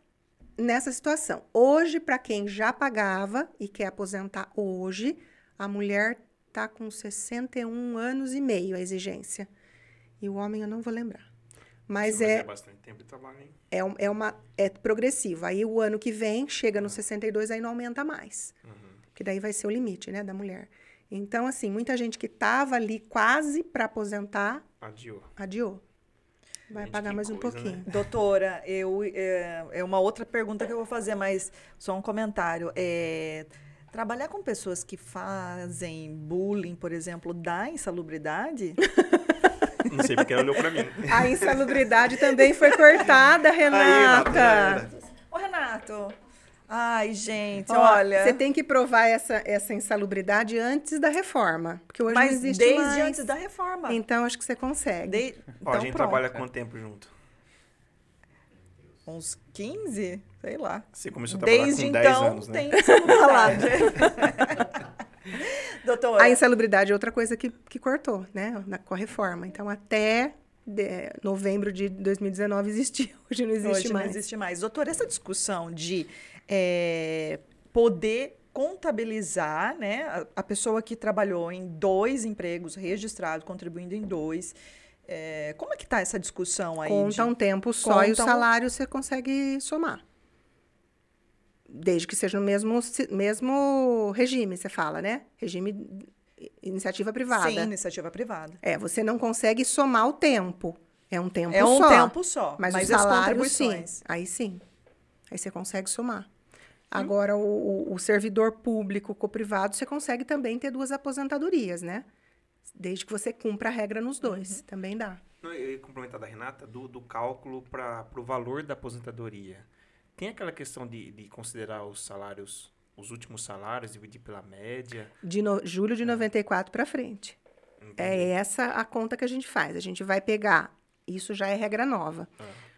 nessa situação. Hoje, para quem já pagava e quer aposentar hoje, a mulher está com 61 anos e meio a exigência. E o homem eu não vou lembrar. Mas é, bastante tempo de trabalho, hein? é, um- é, uma, é progressivo. Aí o ano que vem, chega no 62, aí não aumenta mais. Que daí vai ser o limite, né, da mulher. Então, assim, muita gente que estava ali quase para aposentar, Adiou. adiou. Vai Gente, pagar mais um coisa, né? pouquinho. *laughs* Doutora, eu, é, é uma outra pergunta que eu vou fazer, mas só um comentário. É, trabalhar com pessoas que fazem bullying, por exemplo, dá insalubridade? *laughs* Não sei porque ela olhou pra mim. A insalubridade também foi cortada, Renata. Ô, Renato. Ai, gente, Ó, olha. Você tem que provar essa, essa insalubridade antes da reforma. Porque hoje mas não existe desde mais. antes da reforma. Então, acho que você consegue. De- Ó, Então, a gente pronto. trabalha quanto tempo junto? Uns 15? Sei lá. Você começou a trabalhar Desde com então, 10 anos, né? tem insalubridade. *laughs* *laughs* Doutora, A insalubridade é outra coisa que, que cortou, né? Na, com a reforma. Então, até de- novembro de 2019 existia. *laughs* Hoje não existe Hoje mais. não existe mais. Doutora, essa discussão de eh, poder contabilizar, né, a, a pessoa que trabalhou em dois empregos registrados, contribuindo em dois, eh, como é que está essa discussão aí? Conta de- um tempo só e o conta um- salário você consegue somar. Desde que seja no mesmo, mesmo regime, você fala, né? Regime iniciativa privada. Sim, iniciativa privada. É, você não consegue somar o tempo. É um tempo É um só. tempo só. Mas, Mas, o salário, sim. Aí sim. Aí você consegue somar. Agora, o, o- o servidor público com o privado, você consegue também ter duas aposentadorias, né? Desde que você cumpra a regra nos dois. Também dá. Eu ia complementar da Renata do, do cálculo para o valor da aposentadoria. Tem aquela questão de, de considerar os salários, os últimos salários, dividir pela média. De no- julho de 94 para frente. É essa a conta que a gente faz. A gente vai pegar, isso já é regra nova.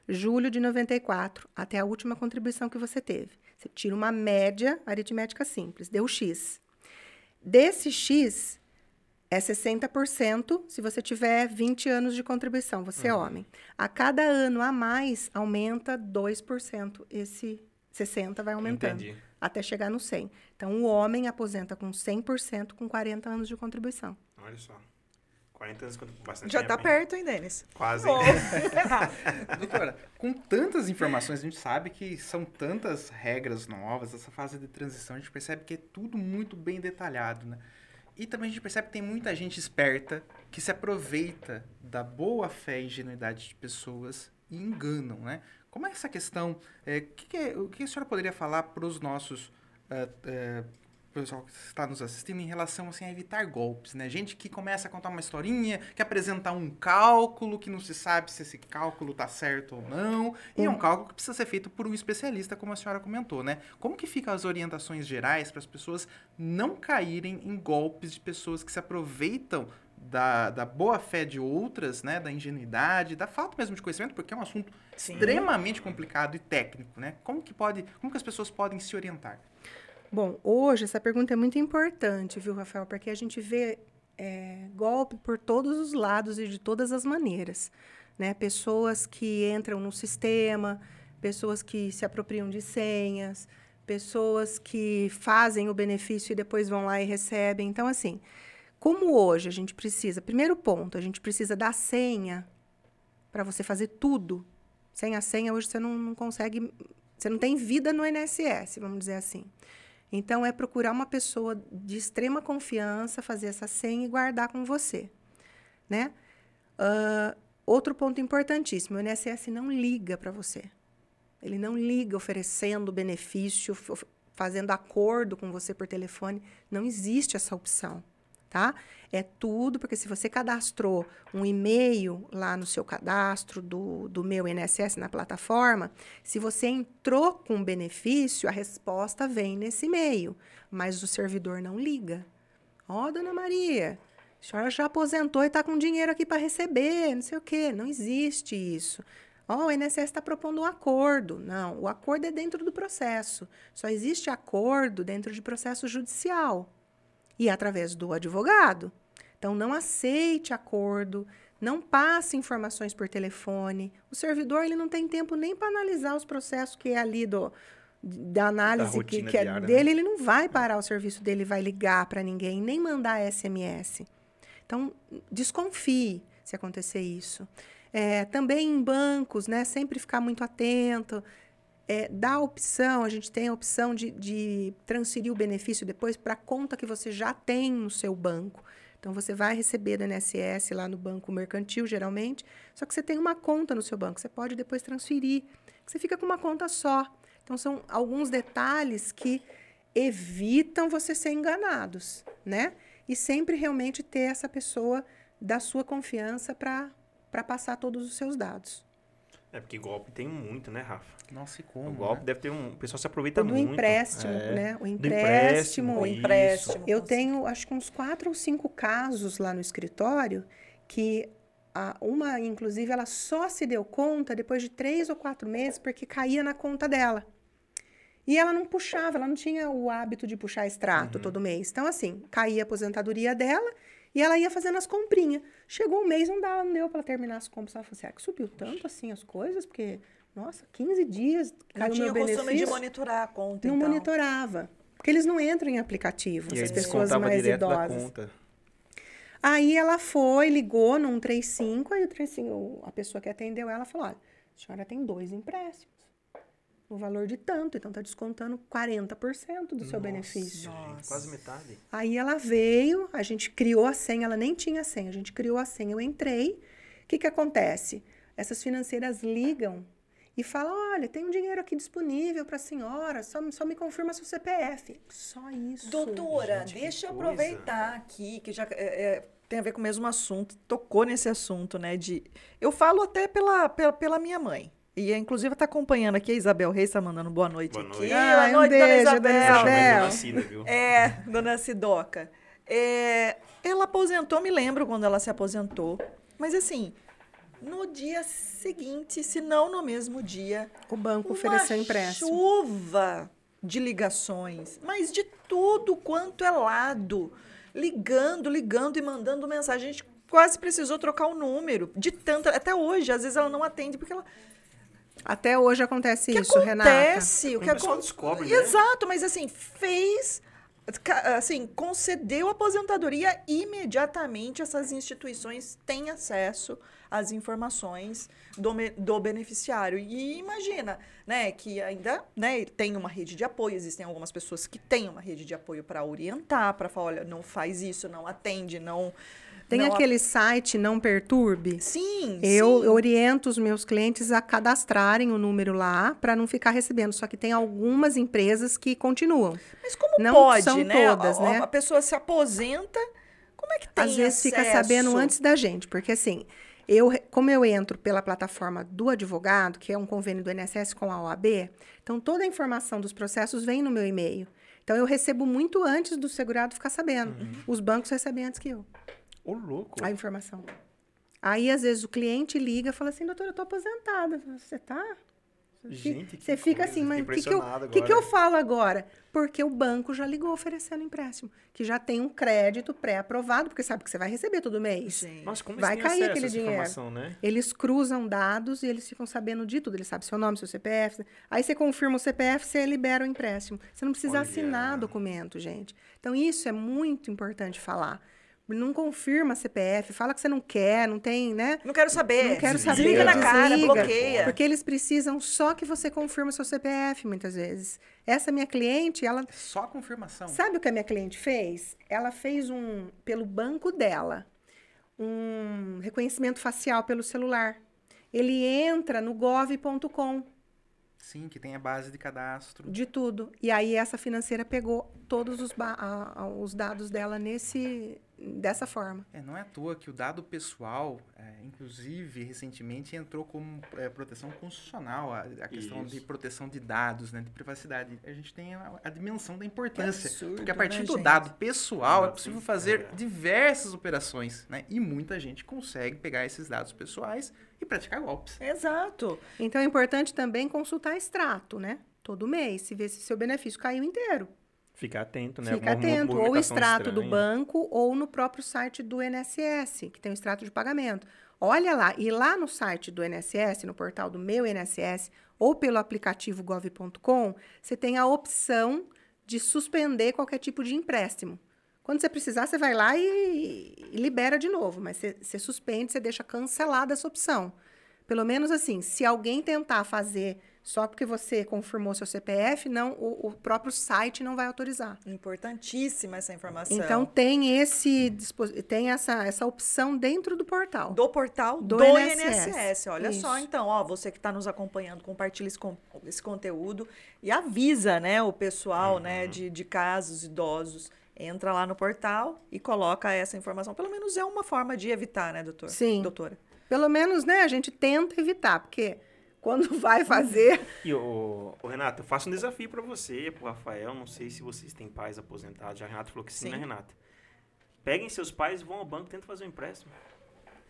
Julho de 94 até a última contribuição que você teve. Você tira uma média aritmética simples, deu X. Desse X é 60% se você tiver 20 anos de contribuição, você é homem. A cada ano a mais aumenta 2%, esse 60 vai aumentando Entendi. até chegar no 100. Então o homem aposenta com 100% com 40 anos de contribuição. Olha só. 40 anos quanto bastante Já tempo, tá hein? perto, hein, Denis? Quase. Hein? *laughs* Doutora, com tantas informações, a gente sabe que são tantas regras novas, essa fase de transição, a gente percebe que é tudo muito bem detalhado, né? E também a gente percebe que tem muita gente esperta que se aproveita da boa fé e ingenuidade de pessoas e enganam, né? Como é essa questão? é, que que é- o que a senhora poderia falar para os nossos ah, eh, pessoal que está nos assistindo em relação assim, a evitar golpes, né? Gente que começa a contar uma historinha, que apresentar um cálculo que não se sabe se esse cálculo tá certo ou não, e é um cálculo que precisa ser feito por um especialista, como a senhora comentou, né? Como que ficam as orientações gerais para as pessoas não caírem em golpes de pessoas que se aproveitam da, da boa fé de outras, né? Da ingenuidade, da falta mesmo de conhecimento, porque é um assunto Sim. extremamente complicado e técnico, né? Como que pode, como que as pessoas podem se orientar? Bom, hoje essa pergunta é muito importante, viu, Rafael? Porque a gente vê é, golpe por todos os lados e de todas as maneiras. Né? Pessoas que entram no sistema, pessoas que se apropriam de senhas, pessoas que fazem o benefício e depois vão lá e recebem. Então, assim, como hoje a gente precisa, primeiro ponto, a gente precisa da senha para você fazer tudo. Sem a senha, hoje você não, não consegue, você não tem vida no INSS, vamos dizer assim. Então, é procurar uma pessoa de extrema confiança, fazer essa senha e guardar com você, né? Ah, outro ponto importantíssimo, o INSS não liga para você. Ele não liga oferecendo benefício, fazendo acordo com você por telefone. Não existe essa opção, tá? É tudo, porque se você cadastrou um e-mail lá no seu cadastro do, do meu INSS na plataforma, se você entrou com benefício, a resposta vem nesse e-mail, mas o servidor não liga. Ó, dona Maria, a senhora já aposentou e está com dinheiro aqui para receber, não sei o quê. Não existe isso. Ó, o INSS está propondo um acordo. Não, o acordo é dentro do processo. Só existe acordo dentro de processo judicial e através do advogado. Então, não aceite acordo, não passe informações por telefone. O servidor ele não tem tempo nem para analisar os processos que é ali do, da análise que, rotina que é diária, né? dele. Ele não vai parar o serviço dele, vai ligar para ninguém, nem mandar SMS. Então, desconfie se acontecer isso. É, também em bancos, né? Sempre ficar muito atento. É, dá a opção, a gente tem a opção de, de transferir o benefício depois para a conta que você já tem no seu banco. Então, você vai receber do INSS lá no banco mercantil, geralmente, só que você tem uma conta no seu banco. Você pode depois transferir. Você fica com uma conta só. Então, são alguns detalhes que evitam você ser enganados, né? E sempre realmente ter essa pessoa da sua confiança para passar todos os seus dados. É porque golpe tem muito, né, Rafa? Nossa, e como? O golpe né? deve ter um. O pessoal se aproveita do muito. empréstimo, é. né? O Do empréstimo. O isso. empréstimo. Eu tenho, acho que uns quatro ou cinco casos lá no escritório que a, uma, inclusive, ela só se deu conta depois de três ou quatro meses porque caía na conta dela. E ela não puxava, ela não tinha o hábito de puxar extrato todo mês. Então, assim, caía a aposentadoria dela e ela ia fazendo as comprinhas. Chegou um mês, não, dava, não deu para terminar as compras. Ela falou assim, ah, que subiu tanto assim as coisas? Porque, nossa, 15 dias Não caiu tinha meu o costume de benefício. monitorar a conta, Não então. monitorava. Porque eles não entram em aplicativo, E aí as pessoas mais direto da idosas. conta. Aí ela foi, ligou no 135, aí o 35, o- a pessoa que atendeu ela falou: olha, a senhora tem dois empréstimos. No valor de tanto, então está descontando 40% do seu benefício. Gente, quase metade. Aí ela veio, a gente criou a senha, ela nem tinha senha, a gente criou a senha, eu entrei. O que, que acontece? essas financeiras ligam e falam: olha, tem um dinheiro aqui disponível para a senhora, só, só me confirma seu CPF. Só isso. Doutora, Gente, deixa eu coisa. aproveitar aqui, que já é, é, tem a ver com o mesmo assunto, tocou nesse assunto, né? De, eu falo até pela, pela, pela minha mãe. E, inclusive, está acompanhando aqui, a Isabel Reis está mandando boa noite Boa aqui. noite. Boa Ai, um noite, beijo, dona dona Isabel. Isabel. ele nascida, viu? É, dona Sidoca. É, ela aposentou, me lembro quando ela se aposentou. Mas assim, no dia seguinte, se não no mesmo dia, O banco uma ofereceu empréstimo. chuva de ligações, mas de tudo quanto é lado. Ligando, ligando e mandando mensagem. A gente quase precisou trocar o número. De tanta. Até hoje, às vezes ela não atende, porque ela. Até hoje acontece O que isso, Renata. acontece? O O que descobre, né? Exato, mas assim, fez. Assim, concedeu aposentadoria imediatamente. Essas instituições têm acesso às informações do, do beneficiário. E imagina, né, que ainda né, tem uma rede de apoio. Existem algumas pessoas que têm uma rede de apoio para orientar, para falar, olha, não faz isso, não atende, não. Tem não a- aquele site Não Perturbe? Sim, Eu sim. oriento os meus clientes a cadastrarem o número lá para não ficar recebendo. Só que tem algumas empresas que continuam. Mas como Não pode, são né? todas, a, né? A pessoa se aposenta, como é que tem Às vezes fica acesso? sabendo antes da gente, porque assim, eu, como eu entro pela plataforma do advogado, que é um convênio do INSS com a OAB, então toda a informação dos processos vem no meu e-mail. Então eu recebo muito antes do segurado ficar sabendo. Os bancos recebem antes que eu Ô, louco. a informação. Aí às vezes o cliente liga e fala assim, doutora, eu tô aposentada. Você tá? Gente, que Você fica coisa, assim, mas o que, que, eu, que, que eu falo agora? Porque o banco já ligou oferecendo empréstimo, que já tem um crédito pré-aprovado, porque sabe que você vai receber todo mês. Gente. Nossa, como Vai cair aquele dinheiro. informação, né? Eles cruzam dados e eles ficam sabendo de tudo. Eles sabem seu nome, seu CPF. Aí você confirma o CPF, você libera o empréstimo. Você não precisa Olha. assinar documento, gente. Então, isso é muito importante falar. Não confirma CPF, fala que você não quer, não tem, né? Não quero saber. Não quero Desliga. saber. Desliga na cara, desliga. bloqueia. Porque eles precisam só que você confirme o seu CPF, muitas vezes. Essa minha cliente, ela Só confirmação. Sabe o que a minha cliente fez? Ela fez um, pelo banco dela, um reconhecimento facial pelo celular. Ele entra no gov.com Sim, que tem a base de cadastro. de tudo. E aí essa financeira pegou todos os, ba- a- a- os dados dela nesse dessa forma. É, não é à toa que o dado pessoal, é, inclusive, recentemente entrou como é, proteção constitucional, a, a questão Isso. de proteção de dados, né, de privacidade. A gente tem a, a dimensão da importância. absurdo, porque a partir né, do gente? dado pessoal é possível fazer é. diversas operações, né? E muita gente consegue pegar esses dados pessoais e praticar golpes. Exato. Então é importante também consultar extrato, né? Todo mês, se ver se seu benefício caiu inteiro. Fica atento, né? Fica Alguma atento, ou o extrato do estranha. banco ou no próprio site do INSS, que tem o extrato de pagamento. Olha lá, e lá no site do INSS, no portal do meu INSS, ou pelo aplicativo gov.com, você tem a opção de suspender qualquer tipo de empréstimo. Quando você precisar, você vai lá e, e libera de novo, mas você, você suspende, você deixa cancelada essa opção. Pelo menos assim, se alguém tentar fazer só porque você confirmou seu CPF, não, o, o próprio site não vai autorizar. Importantíssima essa informação. Então tem esse tem essa, essa opção dentro do portal. do portal do, Do INSS. INSS. Olha só, Isso. então, ó, você que está nos acompanhando, compartilha esse, esse conteúdo e avisa, né, o pessoal, né, Uhum. de, de casos idosos. Entra lá no portal e coloca essa informação. Pelo menos é uma forma de evitar, né, doutor? Sim. Doutora. Pelo menos, né, a gente tenta evitar, porque quando *laughs* vai fazer, E, o, Renato, eu faço um desafio pra você, pro Rafael. Não sei se vocês têm pais aposentados. Já a Renata falou que sim, Sim. né, Renata? Peguem seus pais, vão ao banco e tentem fazer um empréstimo.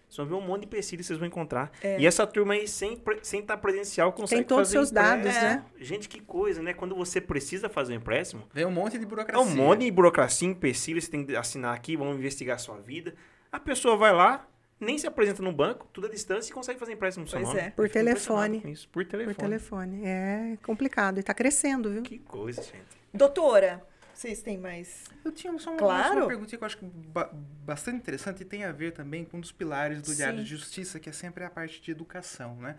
Vocês vão ver um monte de empecilhos que vocês vão encontrar. É. E essa turma aí, sem, sem estar presencial, consegue todos fazer os seus dados, né? Gente, que coisa, né? Quando você precisa fazer um empréstimo, Vem um monte de é burocracia. um monte de burocracia, empecilho, você tem que assinar aqui, vamos investigar a sua vida. A pessoa vai lá, nem se apresenta no banco, tudo à distância e consegue fazer empréstimo no seu Pois nome. é. Por telefone. com Isso, por telefone. por telefone, é complicado e tá crescendo, viu? Que coisa, gente. Doutora, vocês têm mais. Eu tinha só uma, Claro. uma pergunta que eu acho ba- bastante interessante e tem a ver também com um dos pilares do Diário de Justiça, que é sempre a parte de educação, né?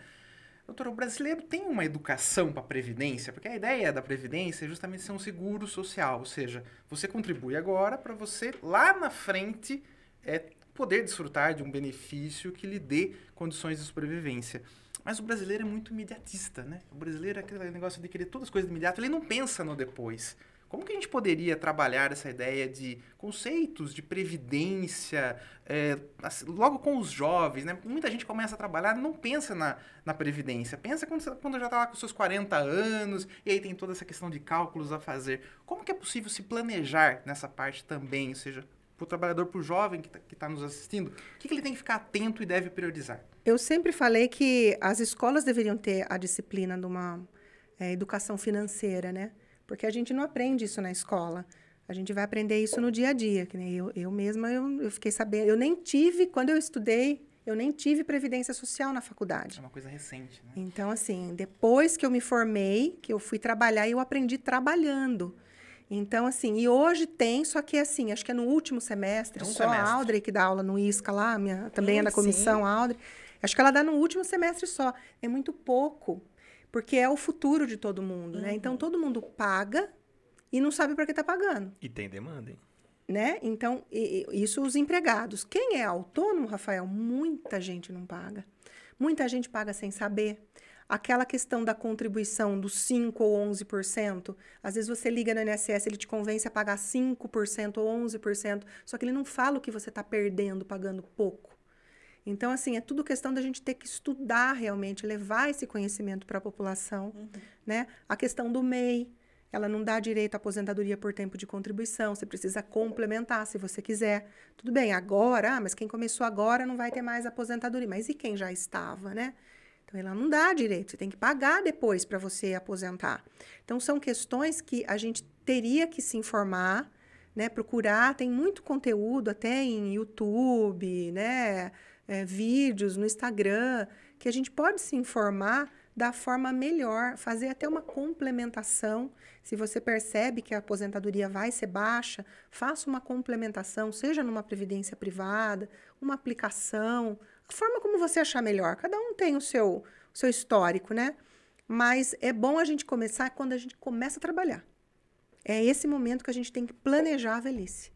Doutor, o brasileiro tem uma educação para a Previdência, porque a ideia da Previdência é justamente ser um seguro social, ou seja, você contribui agora para você lá na frente é, poder desfrutar de um benefício que lhe dê condições de sobrevivência. Mas o brasileiro é muito imediatista, né? O brasileiro é aquele negócio de querer todas as coisas imediatas, ele não pensa no depois. Como que a gente poderia trabalhar essa ideia de conceitos de previdência, é, assim, logo com os jovens, né? Muita gente começa a trabalhar não pensa na, na previdência, pensa quando, quando já está lá com seus 40 anos, e aí tem toda essa questão de cálculos a fazer. Como que é possível se planejar nessa parte também, ou seja, para o trabalhador, para o jovem que está tá nos assistindo, o que, que ele tem que ficar atento e deve priorizar? Eu sempre falei que as escolas deveriam ter a disciplina de uma é, educação financeira, né? Porque a gente não aprende isso na escola. A gente vai aprender isso no dia a dia. Que nem eu, eu mesma, eu, eu fiquei sabendo. Eu nem tive, quando eu estudei, eu nem tive previdência social na faculdade. É uma coisa recente, né? Então, assim, depois que eu me formei, que eu fui trabalhar, eu aprendi trabalhando. Então, assim, e hoje tem, só que assim, acho que é no último semestre, É um só semestre. a Audrey que dá aula no ISCA lá, minha, também é Sim, da comissão, a Audrey. Acho que ela dá no último semestre só. É muito pouco, porque é o futuro de todo mundo, né? Uhum. Então, todo mundo paga e não sabe por que está pagando, E tem demanda, hein? né? Então, e- e- isso os empregados. Quem é autônomo, Rafael, muita gente não paga. Muita gente paga sem saber. Aquela questão da contribuição dos 5 ou 11%, às vezes você liga no INSS, ele te convence a pagar 5% ou 11%, só que ele não fala o que você está perdendo pagando pouco. Então, assim, é tudo questão da gente ter que estudar realmente, levar esse conhecimento para a população, né? A questão do MEI, ela não dá direito à aposentadoria por tempo de contribuição, você precisa complementar se você quiser. Tudo bem, agora, ah, mas quem começou agora não vai ter mais aposentadoria, mas e quem já estava, né? Então, ela não dá direito, você tem que pagar depois para você aposentar. Então, são questões que a gente teria que se informar, né? Procurar, tem muito conteúdo até em YouTube, né? É, vídeos no Instagram, que a gente pode se informar da forma melhor, fazer até uma complementação. Se você percebe que a aposentadoria vai ser baixa, faça uma complementação, seja numa previdência privada, uma aplicação, forma como você achar melhor. Cada um tem o seu, o seu histórico, né? Mas é bom a gente começar quando a gente começa a trabalhar. É esse momento que a gente tem que planejar a velhice.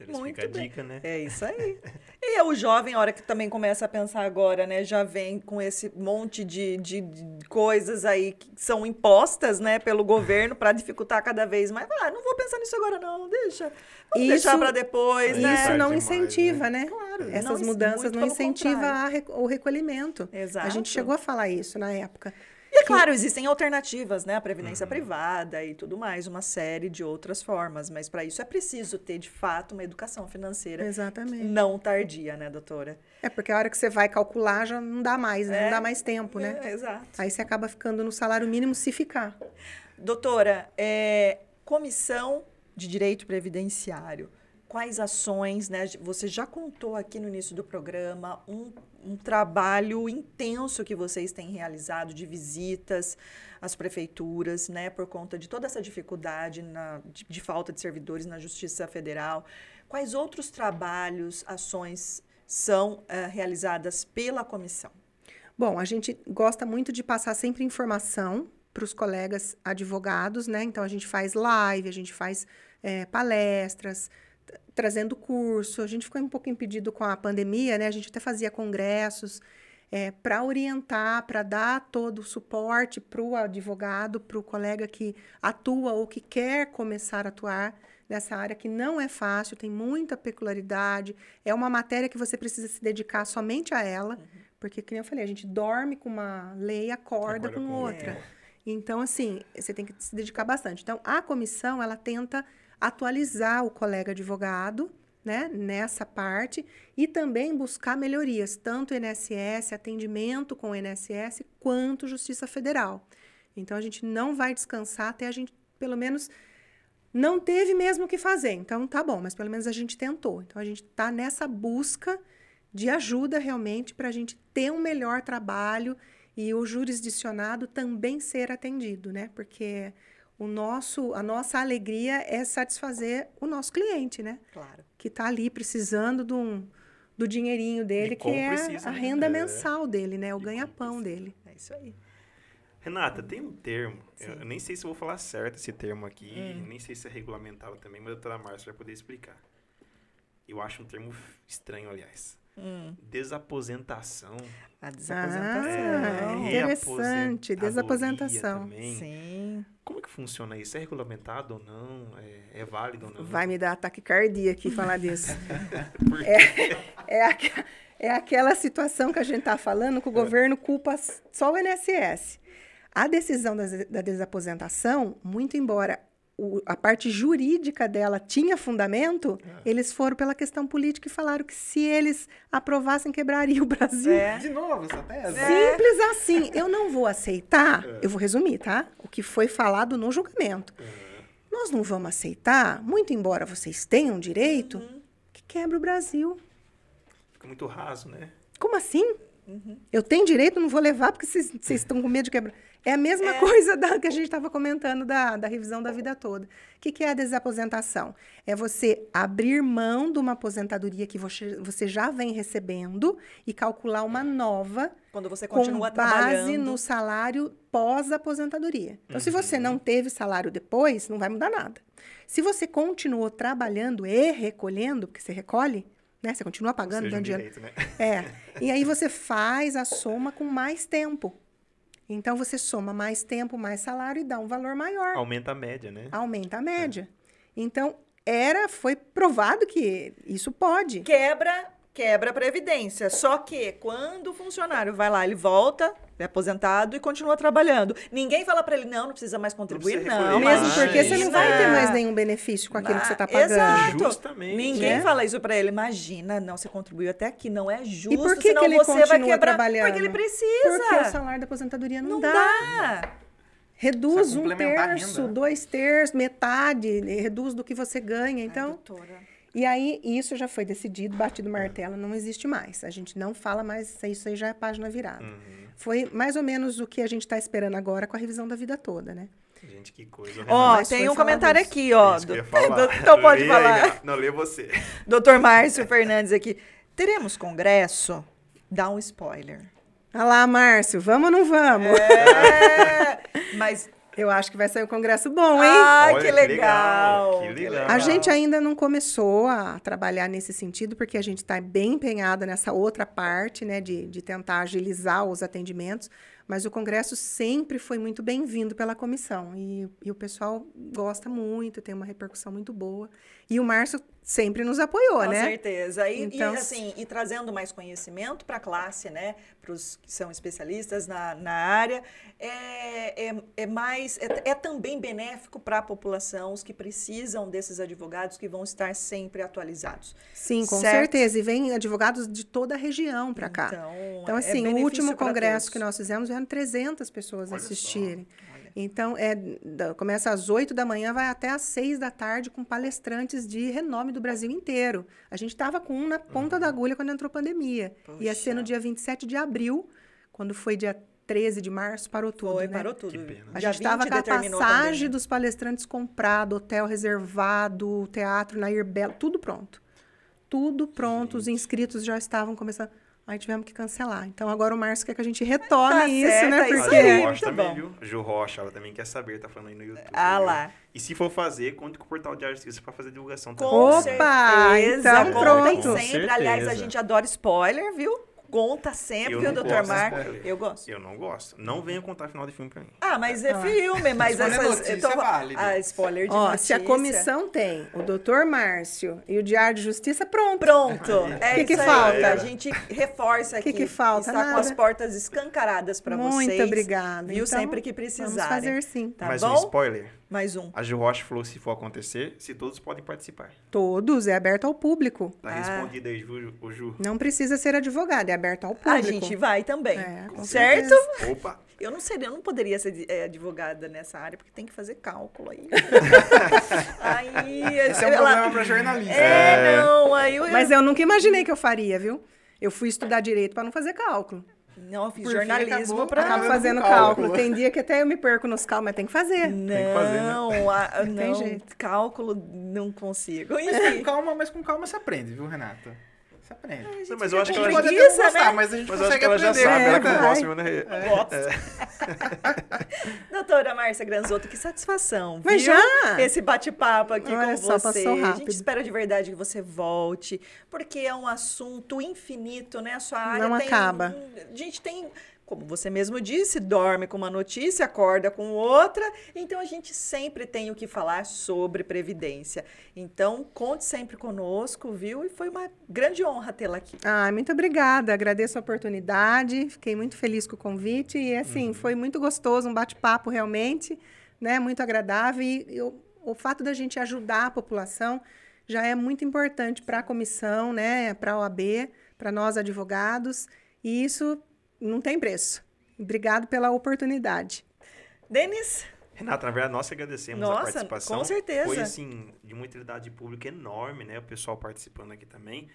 Eles Muito fica a bem. dica, né? É isso aí. E é o jovem, a hora que também começa a pensar agora, né? Já vem com esse monte de, de, de coisas aí que são impostas, né, pelo governo para dificultar cada vez mais. Ah, não vou pensar nisso agora, não. Deixa. Vamos Isso- deixar para depois, Isso né? Isso não demais, incentiva, né? Claro, não Essas in- mudanças não pelo incentiva contrário. a rec- o recolhimento. Exato. A gente chegou a falar isso na época. E é claro, existem alternativas, né? A previdência Uhum. privada e tudo mais, uma série de outras formas. Mas para isso é preciso ter, de fato, uma educação financeira Exatamente. não tardia, né, doutora? É porque a hora que você vai calcular já não dá mais, né? É. Não dá mais tempo, né? É, exato. Aí você acaba ficando no salário mínimo se ficar. Doutora, é, comissão de direito previdenciário. Quais ações, né? Você já contou aqui no início do programa um, um trabalho intenso que vocês têm realizado de visitas às prefeituras, né? Por conta de toda essa dificuldade na, de, de falta de servidores na Justiça Federal. Quais outros trabalhos, ações são eh, realizadas pela comissão? Bom, a gente gosta muito de passar sempre informação para os colegas advogados, né? Então a gente faz live, a gente faz eh, palestras, trazendo curso. A gente ficou um pouco impedido com a pandemia, né? A gente até fazia congressos para orientar, para dar todo o suporte para o advogado, para o colega que atua ou que quer começar a atuar nessa área que não é fácil, tem muita peculiaridade. É uma matéria que você precisa se dedicar somente a ela, porque, como eu falei, a gente dorme com uma lei e acorda, Acorda com, com outra. outra. Então, assim, você tem que se dedicar bastante. Então, a comissão, ela tenta atualizar o colega advogado, né, nessa parte, e também buscar melhorias, tanto INSS, atendimento com o INSS, quanto Justiça Federal. Então, a gente não vai descansar até a gente, pelo menos, não teve mesmo o que fazer. Então, tá bom, mas pelo menos a gente tentou. Então, a gente está nessa busca de ajuda realmente para a gente ter um melhor trabalho e o jurisdicionado também ser atendido, né? Porque o nosso, a nossa alegria é satisfazer o nosso cliente, né? Claro. Que está ali precisando de um, do dinheirinho dele, que é precisa, a né? renda É. mensal dele, né? O ganha-pão dele. É isso aí. Renata, tem um termo, eu, eu nem sei se eu vou falar certo esse termo aqui, Hum. nem sei se é regulamentado também, mas a doutora Márcia vai poder explicar. eu acho um termo estranho, aliás. Hum, Desaposentação. a desaposentação. Ah, interessante, reaposentadoria desaposentação. também. Sim. Como que funciona isso? É regulamentado ou não? É, é válido ou não? Vai me dar ataque cardíaco aqui falar disso. *laughs* *laughs* Quê? É, aque- é aquela situação que a gente está falando que o governo culpa só o INSS. A decisão da, da desaposentação, muito embora o- a parte jurídica dela tinha fundamento, eles foram pela questão política e falaram que se eles aprovassem, quebraria o Brasil. É. De novo essa tese? É. Simples assim. Eu não vou aceitar, eu vou resumir, tá? O que foi falado no julgamento. Nós não vamos aceitar, muito embora vocês tenham direito, que quebra o Brasil. Fica muito raso, né? Como assim? Eu tenho direito, não vou levar porque vocês estão com medo de quebrar. É a mesma coisa da, que a gente estava comentando da, da revisão da vida toda. O que, que é a desaposentação? É você abrir mão de uma aposentadoria que você, você já vem recebendo e calcular uma nova Quando você com continua base trabalhando. no salário pós-aposentadoria. Então, se você não teve salário depois, não vai mudar nada. Se você continuou trabalhando e recolhendo, porque você recolhe, né? Você continua pagando, Seja um dando dinheiro. direito, né? É. E aí você faz a soma com mais tempo. Então você soma mais tempo, mais salário e dá um valor maior. Aumenta a média, né? Aumenta a média. Então, era, foi provado que isso pode. Quebra, quebra a previdência. Só que quando o funcionário vai lá, ele volta, é aposentado e continua trabalhando. Ninguém fala pra ele, não, não precisa mais contribuir, precisa não. recolher Mesmo mais. porque você não vai ter mais nenhum benefício com aquilo que você está pagando. Exato. Justamente. Ninguém Né? fala isso pra ele. Imagina, não, você contribuiu até aqui, não é justo. por que senão que ele você vai continua quebrar. trabalhando? Porque ele precisa. Porque o salário da aposentadoria não, não dá. dá. Reduz um terço, dois terços, metade, reduz do que você ganha. Então, doutora. E aí isso já foi decidido, batido o martelo, não existe mais. A gente não fala mais, isso aí já é página virada. Uhum. Foi mais ou menos o que a gente está esperando agora com a revisão da vida toda, né? Gente, que coisa. Ó, Mas tem um falar comentário disso. aqui, ó. Do- falar. *laughs* Então pode Lê aí, falar. Renato. Não, lê você. *laughs* Doutor Márcio Fernandes aqui. Teremos congresso? Dá um spoiler. Olha lá, Márcio, vamos ou não vamos? É, *laughs* mas. Eu acho que vai sair um congresso bom, hein? Ah, Olha, que legal, que legal. A gente ainda não começou a trabalhar nesse sentido, porque a gente está bem empenhada nessa outra parte, né, de, de tentar agilizar os atendimentos, mas o congresso sempre foi muito bem-vindo pela comissão, e, e o pessoal gosta muito, tem uma repercussão muito boa, e o Márcio sempre nos apoiou, Com né? certeza. E, Então, e, assim, e trazendo mais conhecimento para a classe, né? Para os que são especialistas na, na área, é, é, é mais é, é também benéfico para a população, os que precisam desses advogados que vão estar sempre atualizados. Sim, com Certo. certeza, e vem advogados de toda a região para cá. Então, Então, é assim, o benefício último congresso todos. que nós fizemos, vieram 300 pessoas Olha só. assistirem. Olha. Então, é, da- começa às 8 da manhã, vai até às 6 da tarde com palestrantes de renome do Brasil inteiro. A gente estava com um na ponta da agulha quando entrou a pandemia. Ia ser no Poxa. dia 27 de abril, quando foi dia 13 de março, parou tudo. Foi, né? parou tudo. Que pena. A gente estava 20 com a passagem pandemia. dos palestrantes comprado, hotel reservado, teatro na Belo, tudo pronto. Tudo pronto, os inscritos já estavam começando. Aí tivemos que cancelar. Então agora o Márcio quer que a gente retome Tá isso, certo, né? é isso A Porque aí. Ju muito Rocha também, bom. viu? Ju Rocha, ela também quer saber, tá falando aí no YouTube. Ah viu? lá. E se for fazer, conte com o Portal de Justiça pra fazer divulgação também. Com Opa, certeza. então Contem pronto. Com sempre. Aliás, a gente adora spoiler, viu? Conta sempre, viu, não doutor Marco? Eu gosto. Eu não gosto. Não venha contar final de filme pra mim. Ah, mas é Ah. filme, mas essas. notícia eu tô-. Ah, spoiler de Ó, notícia. se a comissão tem o doutor Márcio e o Diário de Justiça, pronto. Pronto. É Que que falta? A gente reforça aqui. Que que falta? Está com as Nada. portas escancaradas para vocês. Muito obrigada. Viu? Então, Sempre que precisarem. Vamos fazer sim. Tá Mais bom? um spoiler. Mais um. A Ju Rocha falou se for acontecer, se todos podem participar. Todos, é aberto ao público. Tá Ah. respondido aí, Ju. O Ju. Não precisa ser advogado, é aberto ao público. A gente vai também. É, com certo? certeza. Opa! Eu não seria, eu não poderia ser eh, advogada nessa área, porque tem que fazer cálculo aí. *laughs* aí Esse é um ela- problema para jornalista. É, não, aí eu, Mas eu nunca imaginei que eu faria, viu? Eu fui estudar direito para não fazer cálculo. Não eu fiz Por jornalismo para Acabo Fazendo cálculo. cálculo. Tem dia que até eu me perco nos cálculos, mas tem que fazer. Não, que fazer, né? a- Não *laughs* tem não, jeito. cálculo não consigo. Com Enfim, calma, mas com calma você aprende, viu, Renata? Você aprende. A gente Não, mas eu acho que ela com pode até preguiça, não gostar, né? mas a gente Mas eu acho consegue que ela já aprender. sabe, ela que É, gosta, vai. né? Gosto. *laughs* Doutora Márcia Granzotto, que satisfação. Mas viu? já? Esse bate-papo aqui Olha com só, você. passou A gente espera de verdade que você volte, porque é um assunto infinito, né? A sua área Não tem, acaba. A gente tem, como você mesmo disse, dorme com uma notícia, acorda com outra, então a gente sempre tem o que falar sobre previdência. Então, conte sempre conosco, viu? E foi uma grande honra tê-la aqui. Ah, muito obrigada. Agradeço a oportunidade. Fiquei muito feliz com o convite. E, assim, foi muito gostoso, um bate-papo realmente, né? Muito agradável. E eu- o fato da gente ajudar a população já é muito importante para a comissão, né? Para a OAB, para nós advogados. E isso não tem preço. Obrigado pela oportunidade. Denis? Renata, na verdade, nós agradecemos Nossa, a participação. com certeza. Foi, assim, de uma utilidade pública enorme, né? O pessoal participando aqui também.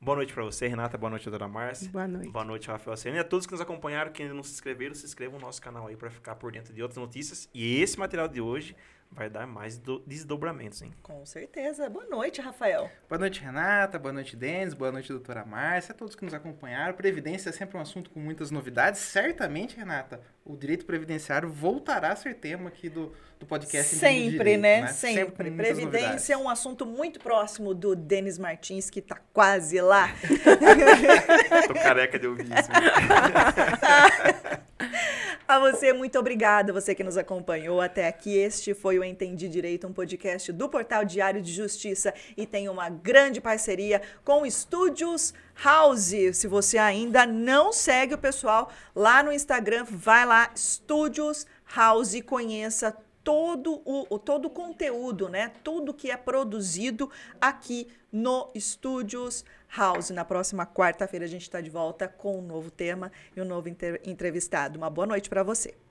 Boa noite para você, Renata. Boa noite, doutora Márcia. Boa noite. Boa noite, Rafael Serena. E a todos que nos acompanharam, que ainda não se inscreveram, se inscrevam no nosso canal aí para ficar por dentro de outras notícias. E esse material de hoje vai dar mais do- desdobramentos, hein? Com certeza. Boa noite, Rafael. Boa noite, Renata. Boa noite, Denis. Boa noite, doutora Márcia. A todos que nos acompanharam. Previdência é sempre um assunto com muitas novidades. Certamente, Renata, o direito previdenciário voltará a ser tema aqui do, do podcast. Sempre, Direito, né? com Sempre. muitas Previdência novidades. é um assunto muito próximo do Denis Martins, que tá quase lá. *laughs* Tô careca de ouvir isso. *laughs* A você, muito obrigada, você que nos acompanhou até aqui. Este foi o Entendi Direito, um podcast do Portal Diário de Justiça e tem uma grande parceria com Estúdios House. Se você ainda não segue o pessoal lá no Instagram, vai lá, Estúdios House conheça todo o, todo o conteúdo, né? Tudo que é produzido aqui no Estúdios House. Na próxima quarta-feira a gente está de volta com um novo tema e um novo entrevistado. Uma boa noite para você.